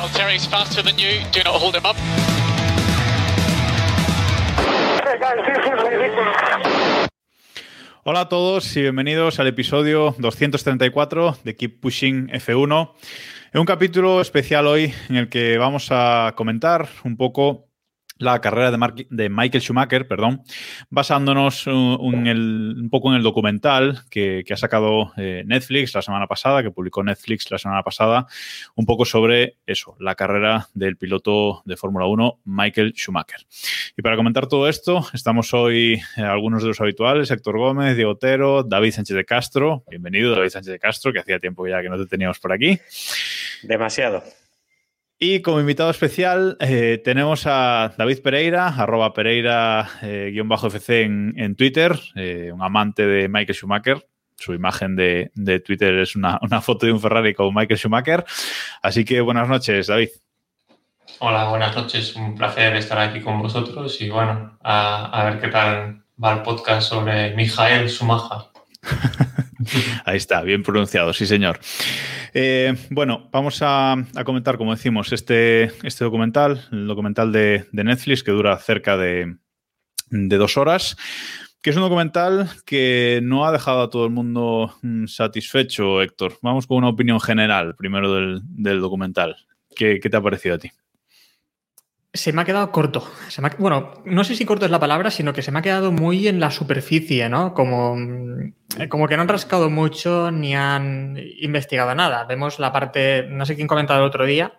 Valtteri's faster than you. Do not hold him up. Hola a todos y bienvenidos al episodio 234 de Keep Pushing F1. En un capítulo especial hoy en el que vamos a comentar un poco la carrera de, Michael Schumacher, perdón, basándonos uh, un, poco en el documental que, que ha sacado eh, Netflix la semana pasada, que publicó Netflix la semana pasada, un poco sobre eso, la carrera del piloto de Fórmula 1, Michael Schumacher. Y para comentar todo esto, estamos hoy eh, algunos de los habituales, Héctor Gómez, Diego Otero, David Sánchez de Castro. Bienvenido, David Sánchez de Castro, que hacía tiempo ya que no te teníamos por aquí. Demasiado. Y como invitado especial eh, tenemos a David Pereira, arroba Pereira-FC en, en Twitter, eh, un amante de Michael Schumacher. Su imagen de, de Twitter es una, una foto de un Ferrari con Michael Schumacher. Así que buenas noches, David. Hola, buenas noches. Un placer estar aquí con vosotros y bueno, a, a ver qué tal va el podcast sobre Mijael Sumaja. Ahí está, bien pronunciado, sí señor. Eh, bueno, vamos a, comentar, como decimos, este, este documental, el documental de, Netflix que dura cerca de, de dos horas, que es un documental que no ha dejado a todo el mundo mm, satisfecho, Héctor. Vamos con una opinión general primero del, documental. ¿Qué, qué te ha parecido a ti? Se me ha quedado corto. Se me ha- bueno, no sé si corto es la palabra, sino que se me ha quedado muy en la superficie, ¿no? Como, mm, como que no han rascado mucho ni han investigado nada. Vemos la parte, no sé quién comentaba el otro día,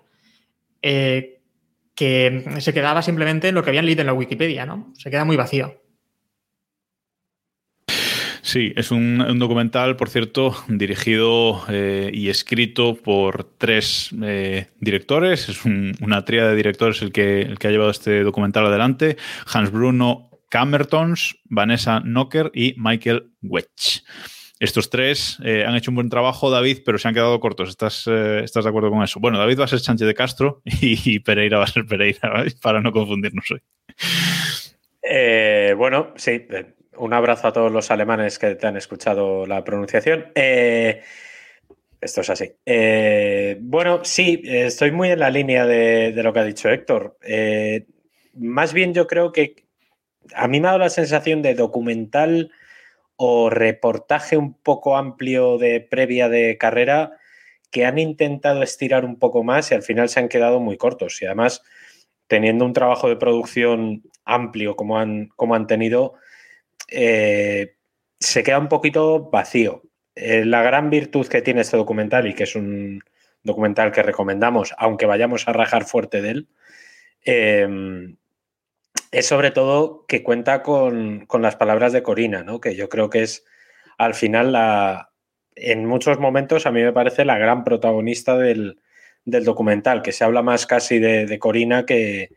eh, que se quedaba simplemente en lo que habían leído en la Wikipedia, ¿no? Se queda muy vacío. Sí, es un, documental, por cierto, dirigido eh, y escrito por tres eh, directores. Es un- una tríada de directores el que, ha llevado este documental adelante. Hans Bruno Camertons, Vanessa Knocker y Michael Wedge. Estos tres eh, han hecho un buen trabajo, David, pero se han quedado cortos. ¿Estás, eh, ¿Estás de acuerdo con eso? Bueno, David va a ser Sánchez de Castro y, Pereira va a ser Pereira, para no confundirnos hoy. Bueno, sí, un abrazo a todos los alemanes que te han escuchado la pronunciación. Eh, esto es así. Eh, bueno, sí, estoy muy en la línea de, de lo que ha dicho Héctor. Eh, más bien yo creo que a mí me ha dado la sensación de documental o reportaje un poco amplio de previa de carrera que han intentado estirar un poco más y al final se han quedado muy cortos. Y además, teniendo un trabajo de producción amplio como han, como han tenido, eh, se queda un poquito vacío. Eh, la gran virtud que tiene este documental y que es un documental que recomendamos, aunque vayamos a rajar fuerte de él, eh, es sobre todo que cuenta con, con las palabras de Corina, ¿no? que yo creo que es al final la, en muchos momentos a mí me parece la gran protagonista del, del documental, que se habla más casi de Corina que,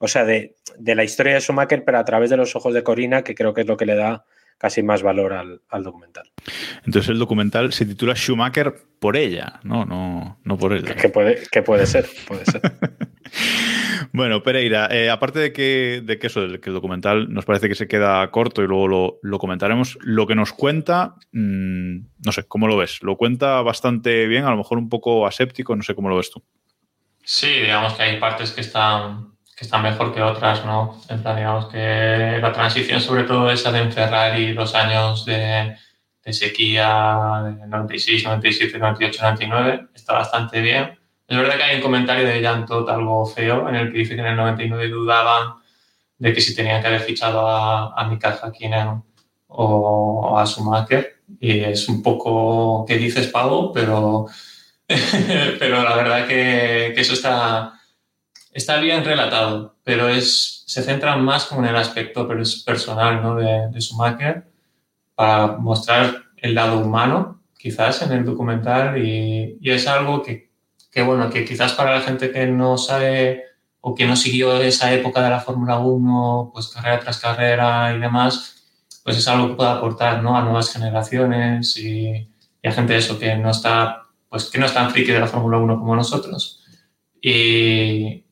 o sea, de, de la historia de Schumacher, pero a través de los ojos de Corina, que creo que es lo que le da casi más valor al, al documental. Entonces el documental se titula Schumacher por ella, no, no, no por él. Que puede, que puede ser, puede ser. Bueno, Pereira, eh, aparte de que, de que eso, de que el documental nos parece que se queda corto y luego lo, lo comentaremos, lo que nos cuenta, mmm, no sé, ¿cómo lo ves? Lo cuenta bastante bien, a lo mejor un poco aséptico, no sé cómo lo ves tú. Sí, digamos que hay partes que están, que están mejor que otras, ¿no? En plan, digamos que la transición, sobre todo esa de Ferrari, los años de, de sequía, de 96, 97, 98, 99, está bastante bien. Es verdad que hay un comentario de Jan algo feo en el que dice que en el 99 dudaban de que si tenían que haber fichado a, a Mika Hakkinen o a Schumacher. Y es un poco que dices, Pavo, pero, pero la verdad que, que eso está, está bien relatado, pero es, se centra más como en el aspecto personal ¿no? de, de Schumacher para mostrar el lado humano, quizás, en el documental, y, y es algo que, que, bueno, que quizás para la gente que no sabe o que no siguió esa época de la Fórmula 1, pues carrera tras carrera y demás, pues es algo que puede aportar ¿no? a nuevas generaciones y, y, a gente eso que no está, pues que no es tan friki de la Fórmula 1 como nosotros. Y,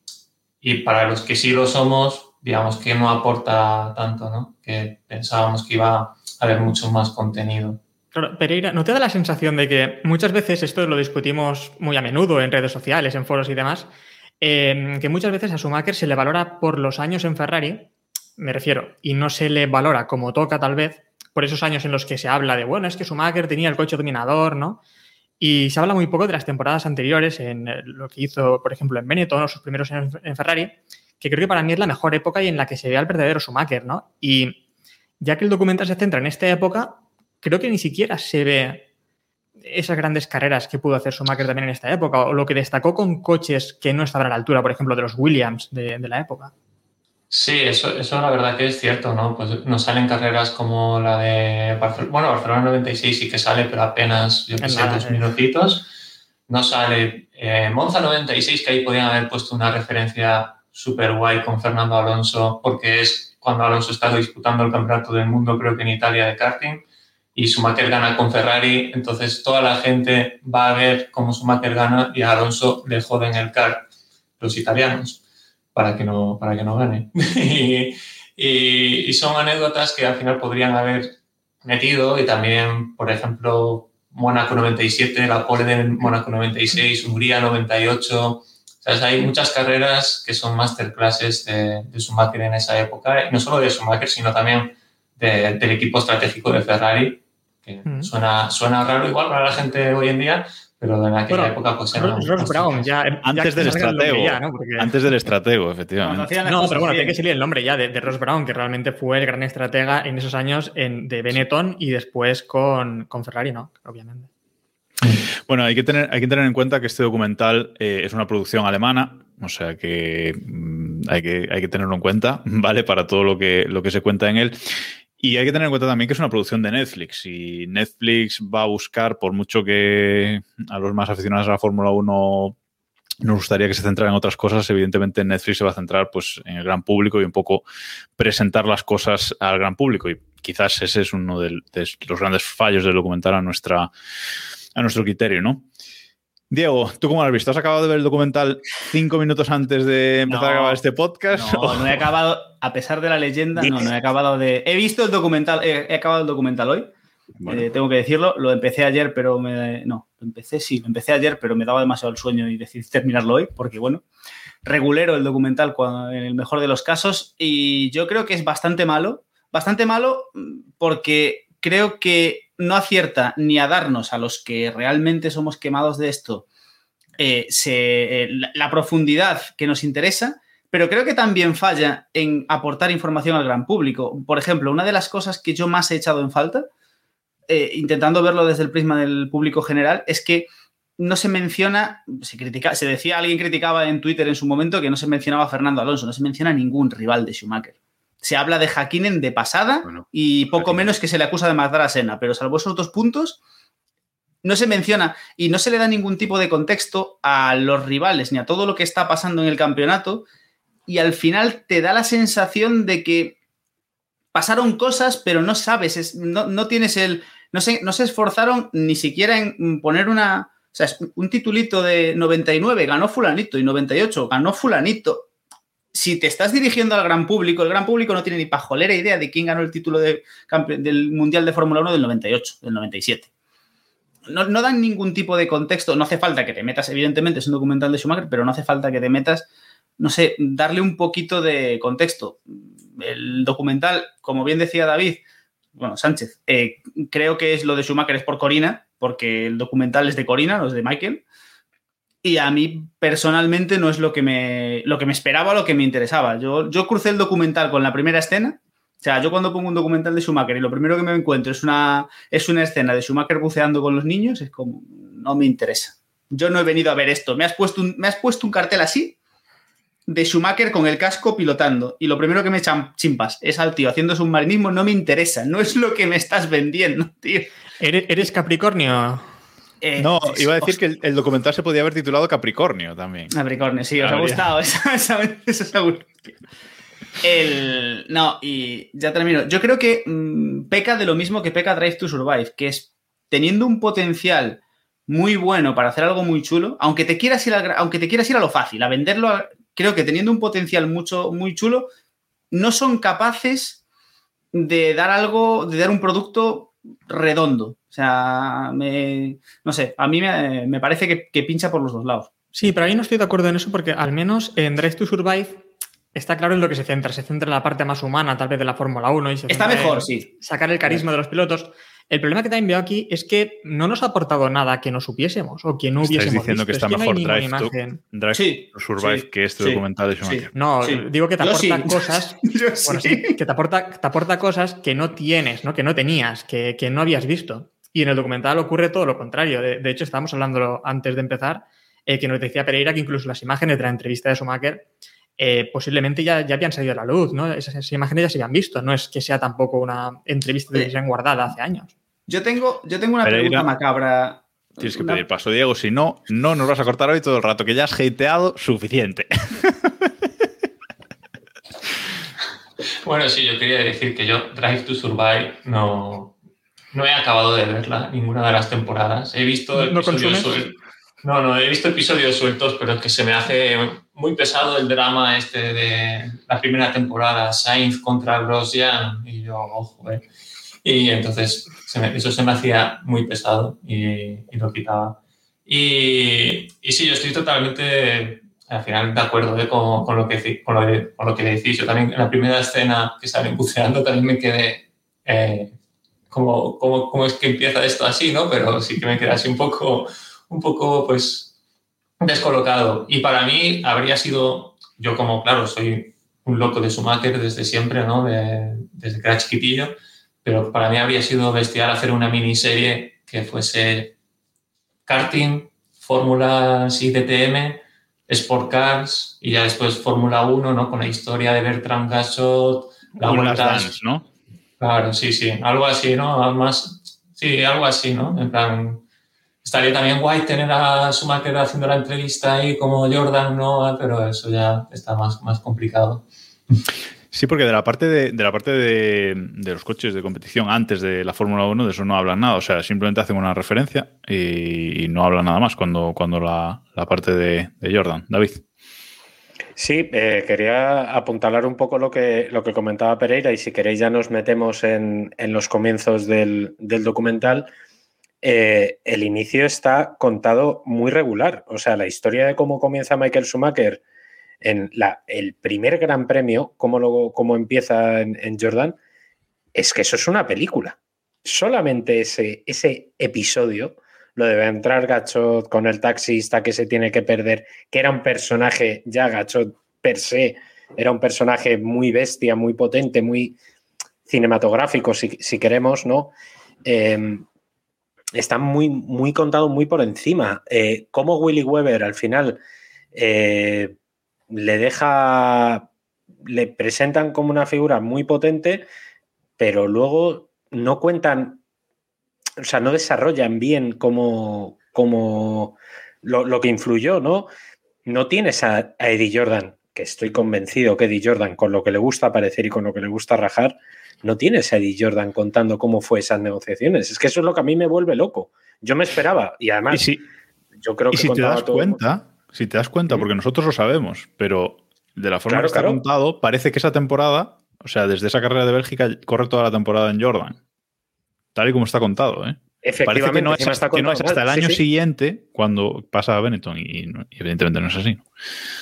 y para los que sí lo somos, digamos que no aporta tanto, ¿no? Que pensábamos que iba a haber mucho más contenido. Pereira, ¿no te da la sensación de que muchas veces esto lo discutimos muy a menudo en redes sociales, en foros y demás, eh, que muchas veces a Schumacher se le valora por los años en Ferrari, me refiero, y no se le valora como toca tal vez, por esos años en los que se habla de, bueno, es que Schumacher tenía el coche dominador, ¿no? Y se habla muy poco de las temporadas anteriores, en lo que hizo, por ejemplo, en Benetton o sus primeros años en Ferrari, que creo que para mí es la mejor época y en la que se ve al verdadero Schumacher, ¿no? Y ya que el documental se centra en esta época, creo que ni siquiera se ve esas grandes carreras que pudo hacer Schumacher también en esta época, o lo que destacó con coches que no estaban a la altura, por ejemplo, de los Williams de la época. Sí, eso, eso la verdad que es cierto, ¿no? Pues nos salen carreras como la de Barcelona, bueno, Barcelona 96 sí que sale, pero apenas, yo qué sé, dos minutitos. No sale eh, Monza 96, que ahí podían haber puesto una referencia súper guay con Fernando Alonso, porque es cuando Alonso está disputando el campeonato del mundo, creo que en Italia, de karting y Schumacher gana con Ferrari, entonces toda la gente va a ver cómo Schumacher gana y a Alonso le joden el car los italianos para que no, para que no gane. y, y, son anécdotas que al final podrían haber metido y también, por ejemplo, Mónaco 97, la pole de Mónaco 96, Hungría 98. ¿Sabes? Hay muchas carreras que son masterclasses de, de Schumacher en esa época, y no solo de Schumacher, sino también de, del equipo estratégico de Ferrari, que mm. suena, suena raro igual para la gente hoy en día, pero en aquella bueno, época pues era... Ross Brown, ya, antes ya del estratego, ya, ¿no? Porque... antes del estratego, efectivamente. No, no pero bueno, tiene que salir el nombre ya de, de, Ross Brown, que realmente fue el gran estratega en esos años en, de Benetton y después con, con Ferrari, ¿no? Obviamente. Bueno, hay que tener, hay que tener en cuenta que este documental eh, es una producción alemana, o sea que mm, hay, que hay que tenerlo en cuenta, ¿vale? Para todo lo que, lo que se cuenta en él. Y hay que tener en cuenta también que es una producción de Netflix y Netflix va a buscar, por mucho que a los más aficionados a la Fórmula 1 nos gustaría que se centrara en otras cosas, evidentemente Netflix se va a centrar pues, en el gran público y un poco presentar las cosas al gran público. Y quizás ese es uno de, los grandes fallos del documental a, nuestra, a nuestro criterio, ¿no? Diego, ¿tú cómo lo has visto? ¿Has acabado de ver el documental cinco minutos antes de empezar no, a grabar este podcast? No, no he acabado, a pesar de la leyenda, no, no he acabado de. He visto el documental, he, he acabado el documental hoy. Bueno. Eh, tengo que decirlo, lo empecé ayer, pero me. No, lo empecé, sí, lo empecé ayer, pero me daba demasiado el sueño y decidí terminarlo hoy, porque bueno, regulero el documental cuando, en el mejor de los casos. Y yo creo que es bastante malo. Bastante malo porque creo que no acierta ni a darnos a los que realmente somos quemados de esto eh, eh, la, profundidad que nos interesa, pero creo que también falla en aportar información al gran público. Por ejemplo, una de las cosas que yo más he echado en falta, eh, intentando verlo desde el prisma del público general, es que no se menciona, se, se decía, alguien criticaba en Twitter en su momento que no se mencionaba a Fernando Alonso, no se menciona ningún rival de Schumacher se habla de Hakkinen de pasada bueno, y poco Hakkinen. menos que se le acusa de matar a Senna, pero salvo esos dos puntos, no se menciona y no se le da ningún tipo de contexto a los rivales ni a todo lo que está pasando en el campeonato y al final te da la sensación de que pasaron cosas, pero no sabes, es, no, no, tienes el... No se, no se esforzaron ni siquiera en poner una... O sea, un titulito de 99 ganó fulanito y 98 ganó fulanito si te estás dirigiendo al gran público, el gran público no tiene ni pajolera idea de quién ganó el título de, del Mundial de Fórmula 1 del 98, del 97. No, no, dan ningún tipo de contexto. No hace falta que te metas, evidentemente, es un documental de Schumacher, pero no hace falta que te metas, no sé, darle un poquito de contexto. El documental, como bien decía David, bueno, Sánchez, eh, creo que es lo de Schumacher es por Corina, porque el documental es de Corina, no es de Michael y a mí personalmente no es lo que me, lo que me esperaba, lo que me interesaba. Yo, yo crucé el documental con la primera escena. O sea, yo cuando pongo un documental de Schumacher y lo primero que me encuentro es una, es una escena de Schumacher buceando con los niños, es como, no me interesa. Yo no he venido a ver esto. Me has puesto un, me has puesto un cartel así de Schumacher con el casco pilotando y lo primero que me echan chimpas es al tío haciendo submarinismo, no me interesa. No es lo que me estás vendiendo, tío. ¿Eres, eres Capricornio? Eh, No, iba a decir que el, el documental se podía haber titulado Capricornio también. Capricornio, sí, os ha gustado. Gustado. El, no, y ya termino. Yo creo que mm, peca de lo mismo que peca Drive to Survive, que es teniendo un potencial muy bueno para hacer algo muy chulo, aunque te quieras ir, gra- aunque te quieras ir a lo fácil, a venderlo, a- creo que teniendo un potencial mucho, muy chulo, no son capaces de dar algo, de dar un producto redondo. O sea, me- no sé, a mí me, me parece que, que pincha por los dos lados. Sí, pero ahí no estoy de acuerdo en eso porque al menos en Drive to Survive está claro en lo que se centra. Se centra en la parte más humana, tal vez de la Fórmula 1. Y se Está mejor, sí. Sacar el carisma de los pilotos. El problema que también veo aquí es que no nos ha aportado nada que no supiésemos o que no Estáis hubiésemos diciendo que está Es mejor Drive to, imagen. Drive Sí, to Survive sí, que este sí, documental de sí. Schumacher. No, Sí. digo que te Yo aporta cosas. Bueno, que te aporta, te aporta cosas que no tienes, ¿no? que no tenías, que, que no habías visto. Y en el documental ocurre todo lo contrario. De, de hecho, estábamos hablando antes de empezar, eh, que nos decía Pereira que incluso las imágenes de la entrevista de Schumacher eh, posiblemente ya, ya habían salido a la luz, ¿no? Esas, esas imágenes ya se habían visto, no es que sea tampoco una entrevista de Sí. televisión guardada hace años. Yo tengo, yo tengo una Pereira. pregunta macabra. Tienes que pedir paso, Diego. Si no, no nos vas a cortar hoy todo el rato, que ya has hateado suficiente. Bueno, sí, yo quería decir que yo Drive to Survive no, no he acabado de verla ninguna de las temporadas. He visto ¿No episodios sueltos. No, no, he visto episodios sueltos, pero es que se me hace muy pesado el drama este de la primera temporada, Sainz contra Grosjean, y yo, ojo, eh. Y entonces se me- eso se me hacía muy pesado y, y lo quitaba. Y, y sí, yo estoy totalmente, al final, de acuerdo eh, con, con lo que, con, lo con lo que decís. Yo también, en la primera escena que salen buceando, también me quedé eh, como, cómo es que empieza esto así, ¿no? Pero sí que me quedé así un poco, un poco, pues, descolocado. Y para mí habría sido, yo como, claro, soy un loco de Schumacher desde siempre, ¿no? De- desde que era chiquitillo, pero para mí habría sido bestial hacer una miniserie que fuese karting, fórmulas y DTM, Sport Cars y ya después Fórmula 1, ¿no? Con la historia de Bertrand Gachot, la vuelta... Claro, sí, sí, algo así, ¿no? Más, sí, algo así, ¿no? En plan, estaría también guay tener a Schumacher haciendo la entrevista ahí como Jordan, ¿no? Pero eso ya está más, más complicado. Sí, porque de la parte de, de la parte de, de los coches de competición antes de la Fórmula 1, de eso no hablan nada. O sea, simplemente hacen una referencia y, no hablan nada más cuando, cuando la, la parte de Jordan. David. Sí, eh, quería apuntalar un poco lo que, lo que comentaba Pereira y si queréis ya nos metemos en, en los comienzos del, del documental. Eh, el inicio está contado muy regular. O sea, la historia de cómo comienza Michael Schumacher en la, el primer gran premio, cómo, lo, cómo empieza en, en Jordan, es que eso es una película. Solamente ese, ese episodio, lo de entrar Gachot con el taxista que se tiene que perder, que era un personaje, ya Gachot per se, era un personaje muy bestia, muy potente, muy cinematográfico, si, si queremos, ¿no? Eh, está muy, muy contado, muy por encima. Eh, cómo Willy Weber al final eh, le deja, le presentan como una figura muy potente, pero luego no cuentan, o sea, no desarrollan bien cómo, cómo lo, lo, que influyó, ¿no? No tienes a, a, Eddie Jordan, que estoy convencido que Eddie Jordan, con lo que le gusta aparecer y con lo que le gusta rajar, no tienes a Eddie Jordan contando cómo fue esas negociaciones. Es que eso es lo que a mí me vuelve loco. Yo me esperaba, y además, ¿Y si, yo creo que y si te das todo... cuenta, si te das cuenta, porque nosotros lo sabemos, pero de la forma claro, que está claro. contado, parece que esa temporada, o sea, desde esa carrera de Bélgica, corre toda la temporada en Jordan. Tal y como está contado, ¿eh? Efectivamente, Parece que no es, está que no es hasta el año sí, sí. siguiente cuando pasa a Benetton y, y, evidentemente no es así.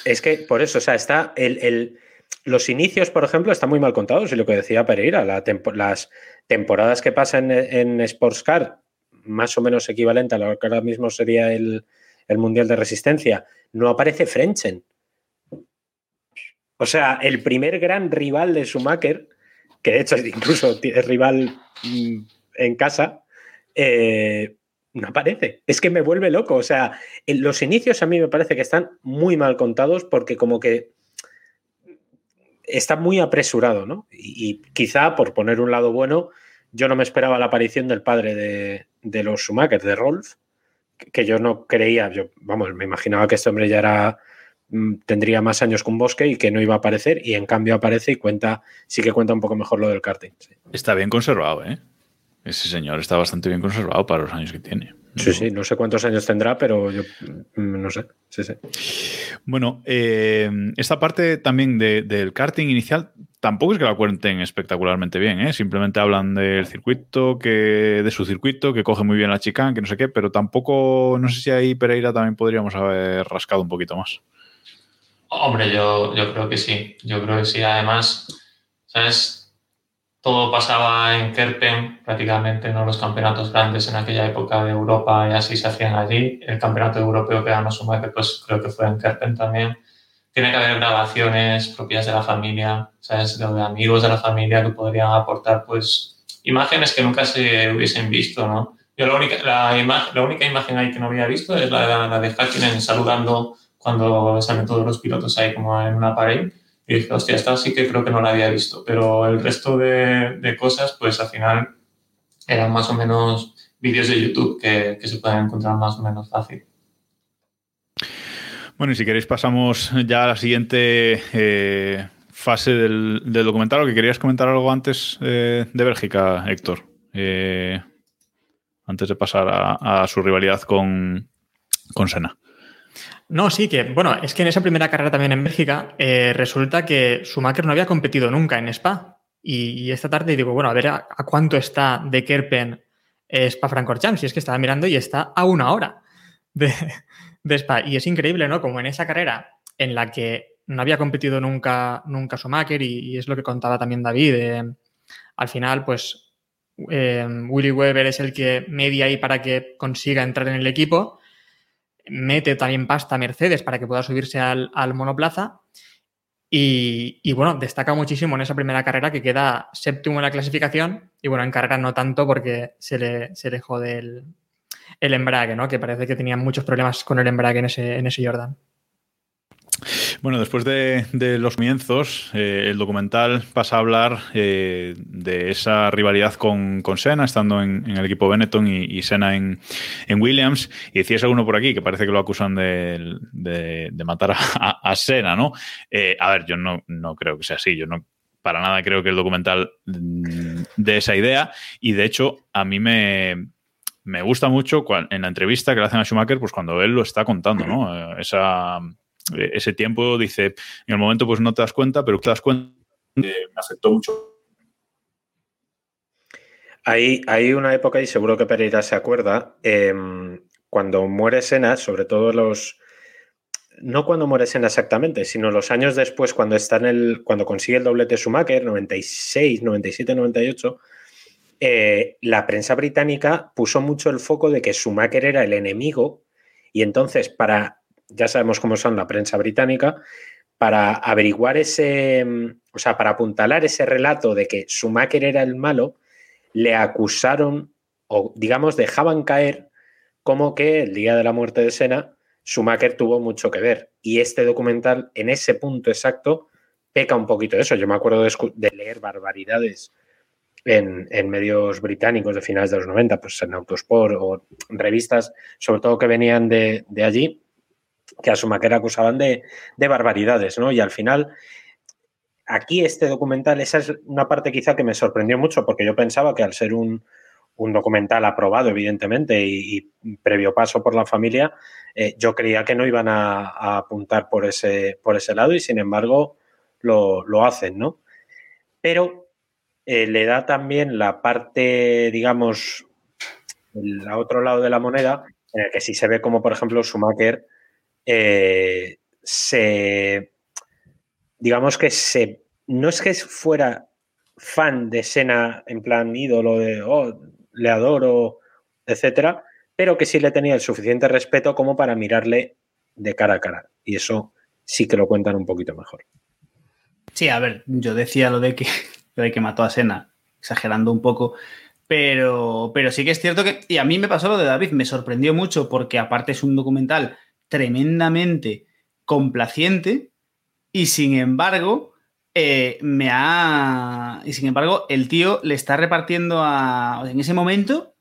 Es que por eso, o sea, está el, el, los inicios, por ejemplo, están muy mal contados y lo que decía Pereira, la tempo, las temporadas que pasan en, en Sportscar, más o menos equivalente a lo que ahora mismo sería el, el Mundial de Resistencia, no aparece Frenchen. O sea, el primer gran rival de Schumacher, que de hecho incluso es rival mm, en casa, eh, no aparece. Es que me vuelve loco. O sea, los inicios a mí me parece que están muy mal contados porque como que está muy apresurado, ¿no? Y, y, quizá, por poner un lado bueno, yo no me esperaba la aparición del padre de, de los Schumacher, de Rolf, que yo no creía, yo, vamos, me imaginaba que este hombre ya era mm, tendría más años que un bosque y que no iba a aparecer y en cambio aparece y cuenta, sí que cuenta un poco mejor lo del karting. Está bien conservado, ¿eh? Ese señor está bastante bien conservado para los años que tiene. Sí, sí, no sé cuántos años tendrá, pero yo mm, no sé. Sí, sí. Bueno, eh, esta parte también del karting inicial tampoco es que la cuenten espectacularmente bien, ¿eh? simplemente hablan del circuito, que de su circuito, que coge muy bien la chicane, que no sé qué, pero tampoco, no sé si ahí Pereira también podríamos haber rascado un poquito más. Hombre, yo, yo creo que sí, yo creo que sí. Además, ¿sabes? Todo pasaba en Kerpen, prácticamente no los campeonatos grandes en aquella época de Europa y así se hacían allí. El campeonato europeo que ganó Schumacher, pues creo que fue en Kerpen también. Tiene que haber grabaciones propias de la familia, ¿sabes? De amigos de la familia que podrían aportar, pues, imágenes que nunca se hubiesen visto, ¿no? Yo la única, la, la única imagen ahí que no había visto es la, la de Hakkinen saludando cuando salen todos los pilotos ahí como en una pared y dije, hostia, esta sí que creo que no la había visto, pero el resto de, cosas, pues al final eran más o menos vídeos de YouTube que, se pueden encontrar más o menos fácil. Bueno, y si queréis pasamos ya a la siguiente eh, fase del, documental. ¿O que querías comentar algo antes eh, de Bélgica, Héctor? Eh, antes de pasar a, su rivalidad con, con Sena. No, sí, que bueno, es que en esa primera carrera también en Bélgica eh, resulta que Schumacher no había competido nunca en Spa. Y, esta tarde digo, bueno, a ver a, cuánto está de Kerpen eh, Spa-Francorchamps. Si es que estaba mirando y está a una hora de, Spa. Y es increíble, ¿no? Como en esa carrera en la que no había competido nunca, nunca Schumacher y, es lo que contaba también David. Eh, al final, pues Willy Weber es el que media ahí para que consiga entrar en el equipo mete también pasta a Mercedes para que pueda subirse al, monoplaza. Y, bueno, destaca muchísimo en esa primera carrera que queda séptimo en la clasificación. Y bueno, en carrera no tanto porque se le, se le jode el, el embrague, ¿no? Que parece que tenía muchos problemas con el embrague en ese, en ese Jordan. Bueno, después de, los comienzos, eh, el documental pasa a hablar eh, de esa rivalidad con, con Senna, estando en, el equipo Benetton y, y Senna en, Williams. Y decías alguno por aquí que parece que lo acusan de, matar a, a, Senna, ¿no? Eh, a ver, yo no, no creo que sea así. Yo no para nada creo que el documental mm, de esa idea. Y de hecho, a mí me, me gusta mucho en la entrevista que le hacen a Schumacher, pues cuando él lo está contando, ¿no? Esa ese tiempo, dice, en el momento pues no te das cuenta, pero te das cuenta, me afectó mucho. Hay, hay una época, y seguro que Pereira se acuerda, em, cuando muere Sena, sobre todo los... No cuando muere Sena exactamente, sino los años después, cuando está en el, cuando consigue el doblete Schumacher, 96, 97, 98, la prensa británica puso mucho el foco de que Schumacher era el enemigo y entonces para ya sabemos cómo son la prensa británica, para averiguar ese, mm, o sea, para apuntalar ese relato de que Schumacher era el malo, le acusaron o digamos dejaban caer como que el día de la muerte de Senna, Schumacher tuvo mucho que ver. Y este documental, en ese punto exacto, peca un poquito de eso. Yo me acuerdo de, leer barbaridades en, medios británicos de finales de los 90, pues en Autosport o revistas, sobre todo que venían de, de allí, que a Schumacher acusaban de, de barbaridades, ¿no? Y al final, aquí este documental, esa es una parte quizá que me sorprendió mucho, porque yo pensaba que al ser un, documental aprobado, evidentemente, y, previo paso por la familia, eh, yo creía que no iban a, apuntar por ese, por ese lado y sin embargo lo, hacen, ¿no? Pero eh, le da también la parte, digamos, el otro lado de la moneda, en el que sí se ve como, por ejemplo, Schumacher eh, se, digamos que se, no es que fuera fan de Sena en plan ídolo de, oh, le adoro, etcétera, pero que sí le tenía el suficiente respeto como para mirarle de cara a cara. Y eso sí que lo cuentan un poquito mejor. Sí, a ver, yo decía lo de que, lo de que mató a Sena, exagerando un poco, pero, pero sí que es cierto que, y a mí me pasó lo de David, me sorprendió mucho porque aparte es un documental tremendamente complaciente y sin embargo, eh, me ha... Y sin embargo, el tío le está repartiendo a... En ese momento,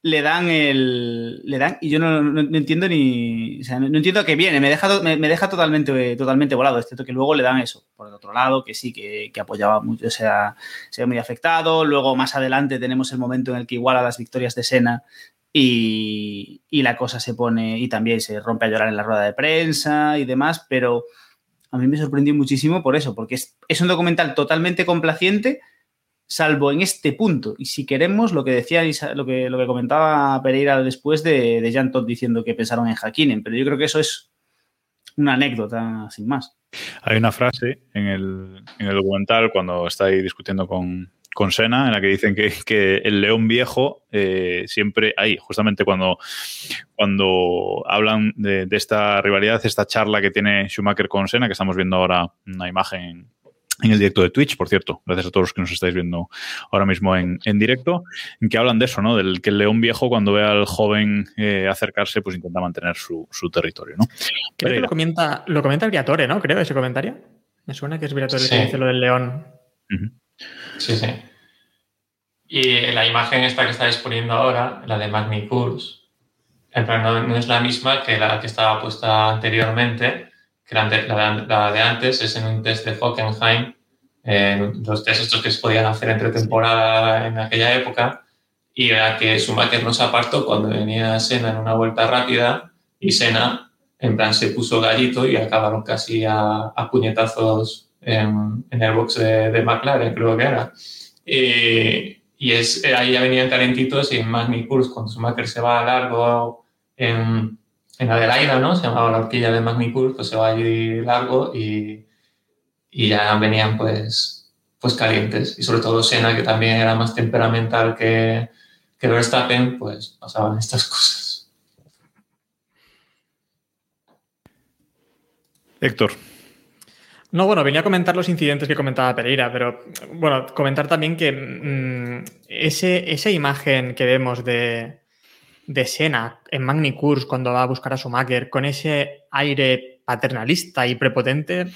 le dan el. Le dan. Y yo no, no- entiendo ni. O sea, no, entiendo a qué viene. Me deja, me, me deja totalmente, totalmente volado. Excepto que luego le dan eso. Por el otro lado, que sí, que, que apoyaba mucho. O sea, se ve muy afectado. Luego, más adelante, tenemos el momento en el que iguala las victorias de Sena. Y, y la cosa se pone. Y también se rompe a llorar en la rueda de prensa y demás. Pero a mí me sorprendió muchísimo por eso. Porque es, es un documental totalmente complaciente salvo en este punto. Y si queremos, lo que decía lo que, lo que comentaba Pereira después de, de Jan Todd diciendo que pensaron en Hakkinen, pero yo creo que eso es una anécdota sin más. Hay una frase en el, en el documental cuando está ahí discutiendo con, con Sena en la que dicen que, que el león viejo eh, siempre ahí, justamente cuando, cuando hablan de, de esta rivalidad, esta charla que tiene Schumacher con Sena, que estamos viendo ahora una imagen en, el directo de Twitch, por cierto, gracias a todos los que nos estáis viendo ahora mismo en, en directo, en que hablan de eso, ¿no? Del que el león viejo cuando ve al joven eh, acercarse, pues intenta mantener su, su territorio, ¿no? Creo que lo comenta, lo comenta Briatore, ¿no? Creo, ese comentario. Me suena que es Briatore el Sí. que dice lo del león. Sí, sí. Y la imagen esta que estáis poniendo ahora, la de Magnicurs, en plan, no, no es la misma que la que estaba puesta anteriormente, que la, la de- la antes es en un test de Hockenheim, en los test estos que se podían hacer entre temporada en aquella época, y era que Schumacher no se apartó cuando venía Senna en una vuelta rápida, y Senna, en plan, se puso gallito y acabaron casi a, a puñetazos en, en el box de, McLaren, creo que era. Y, y es, eh, ahí ya venían calentitos y en Magny-Cours, cuando Schumacher se va a largo en, en Adelaida, ¿no? Se llamaba la horquilla de Magny-Cours, pues se va allí largo y, y ya venían pues, pues calientes. Y sobre todo Senna, que también era más temperamental que, que Verstappen, pues pasaban estas cosas. Héctor. No, bueno, venía a comentar los incidentes que comentaba Pereira, pero bueno, comentar también que mm, ese, esa imagen que vemos de, de Sena en Magny Cours cuando va a buscar a Schumacher con ese aire paternalista y prepotente.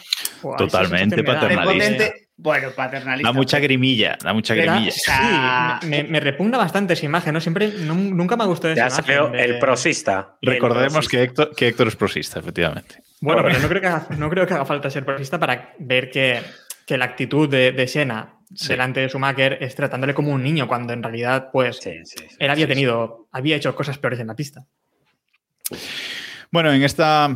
Totalmente paternalista. Bueno, paternalista. Da mucha grimilla, da mucha grimilla. sí, me, me repugna bastante esa imagen, ¿no? Siempre, no- nunca me ha gustado esa Ya se imagen. veo de- el prosista. El Recordemos prosista. que Héctor, que Héctor es prosista, efectivamente. Bueno, pero no creo que haga, no creo que haga falta ser progresista para ver que, que la actitud de, de Senna Sí. delante de Schumacher es tratándole como un niño, cuando en realidad, pues, Sí, él había tenido, había hecho cosas peores en la pista. Bueno, en esta,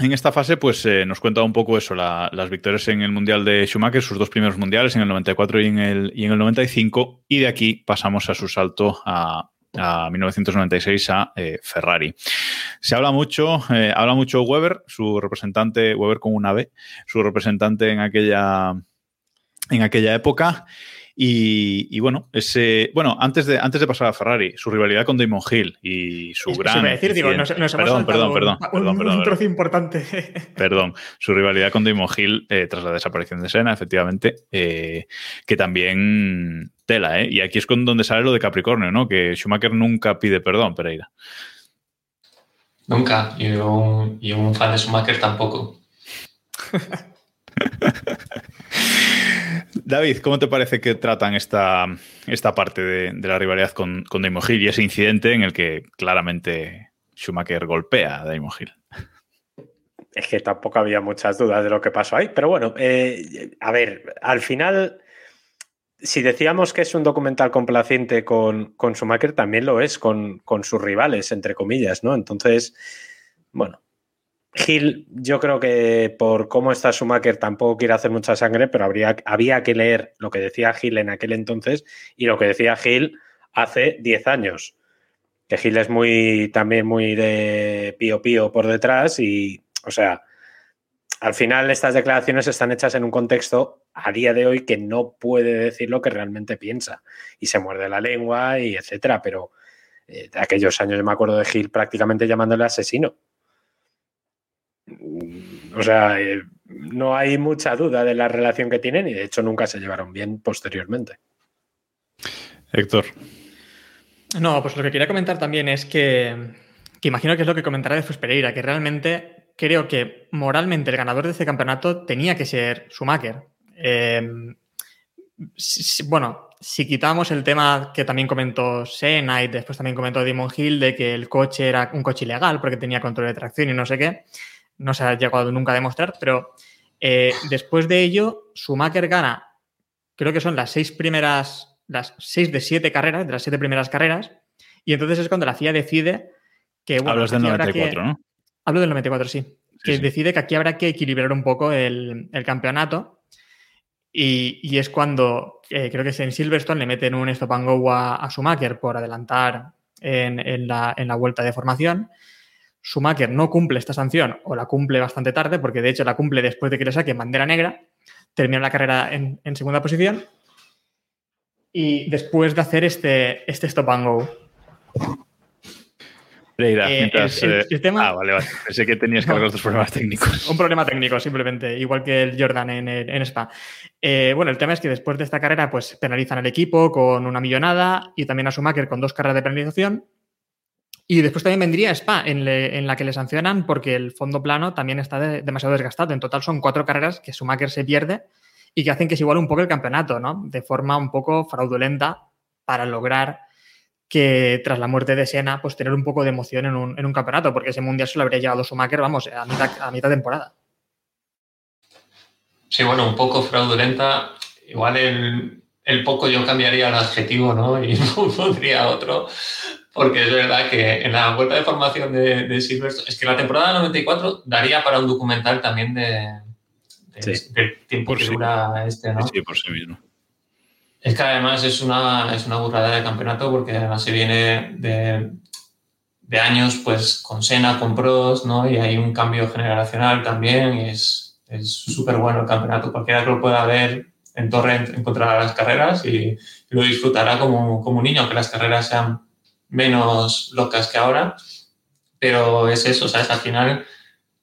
en esta fase, pues eh, nos cuenta un poco eso, la- las victorias en el Mundial de Schumacher, sus dos primeros mundiales, en el 94 y en el, y en el 95, y de aquí pasamos a su salto a, a 1996 a eh, Ferrari. Se habla mucho, eh, habla mucho Weber, su representante, Weber con una B, su representante en aquella, en aquella época. Y, y bueno, ese, bueno antes, de, antes de pasar a Ferrari, su rivalidad con Damon Hill y su Eso gran. decir, digo, nos, nos perdón, perdón, perdón, un, perdón, un- perdón, un perdón. trozo importante. Perdón, su rivalidad con Damon Hill eh, tras la desaparición de Senna, efectivamente, eh, que también tela, ¿eh? Y aquí es con donde sale lo de Capricornio, ¿no? Que Schumacher nunca pide perdón, Pereira. Nunca. Y un, y un fan de Schumacher tampoco. David, ¿cómo te parece que tratan esta, esta parte de, la rivalidad con, con Damon Hill y ese incidente en el que claramente Schumacher golpea a Damon Hill? Es que tampoco había muchas dudas de lo que pasó ahí. Pero bueno, eh, a ver, al final, si decíamos que es un documental complaciente con, con Schumacher, también lo es con, con sus rivales, entre comillas, ¿no? Entonces, bueno, Gil, yo creo que por cómo está Schumacher tampoco quiere hacer mucha sangre, pero habría, había que leer lo que decía Gil en aquel entonces y lo que decía Gil hace 10 años. Que Gil es muy también muy de pío pío por detrás y, o sea, al final estas declaraciones están hechas en un contexto a día de hoy que no puede decir lo que realmente piensa y se muerde la lengua y etcétera, pero eh, de aquellos años yo me acuerdo de Gil prácticamente llamándole asesino. O sea, eh, no hay mucha duda de la relación que tienen y de hecho nunca se llevaron bien posteriormente. Héctor. No, pues lo que quería comentar también es que, que imagino que es lo que comentará después Pereira, que realmente creo que moralmente el ganador de este campeonato tenía que ser Schumacher. Eh, si- si- bueno, si quitamos el tema que también comentó Senna y después también comentó Damon Hill de que el coche era un coche ilegal porque tenía control de tracción y no sé qué, no se ha llegado nunca a demostrar, pero eh, después de ello, Schumacher gana, creo que son las seis primeras, las seis de siete carreras, de las siete primeras carreras, y entonces es cuando la FIA decide que... Bueno, Hablas del 94, ¿no? Hablo del 94, sí. que decide que aquí habrá que equilibrar un poco el, campeonato. Y, es cuando eh, creo que es en Silverstone le meten un stop and go a, Schumacher por adelantar en, la, vuelta de formación. Schumacher no cumple esta sanción o la cumple bastante tarde, porque de hecho la cumple después de que le saquen bandera negra. Termina la carrera en, segunda posición. Y después de hacer este, este stop and go. Eh, eh, ah, vale, vale. Pensé que tenías que hablar otros problemas técnicos. Un problema técnico, simplemente, igual que el Jordan en, en Spa. Eh, bueno, el tema es que después de esta carrera, pues penalizan al equipo con una millonada y también a Schumacher con dos carreras de penalización. Y después también vendría Spa, en, la que le sancionan porque el fondo plano también está demasiado desgastado. En total son cuatro carreras que Schumacher se pierde y que hacen que se iguale un poco el campeonato, ¿no? De forma un poco fraudulenta para lograr que tras la muerte de Sena, pues tener un poco de emoción en un, campeonato, porque ese mundial se lo habría llevado Schumacher, vamos, a mitad, a mitad temporada. Sí, bueno, un poco fraudulenta. Igual el, poco yo cambiaría el adjetivo, ¿no? Y pondría otro, porque es verdad que en la vuelta de formación de, de Silverstone, es que la temporada 94 daría para un documental también de, del tiempo que dura este, ¿no? Sí, por sí mismo. Es que además es una, es una burrada de campeonato porque además se viene de, de años pues con Sena, con Pros, ¿no? Y hay un cambio generacional también y es súper bueno el campeonato. Cualquiera que lo pueda ver en Torrent encontrará las carreras y, lo disfrutará como, como un niño, aunque las carreras sean menos locas que ahora. Pero es eso, ¿sabes? Al final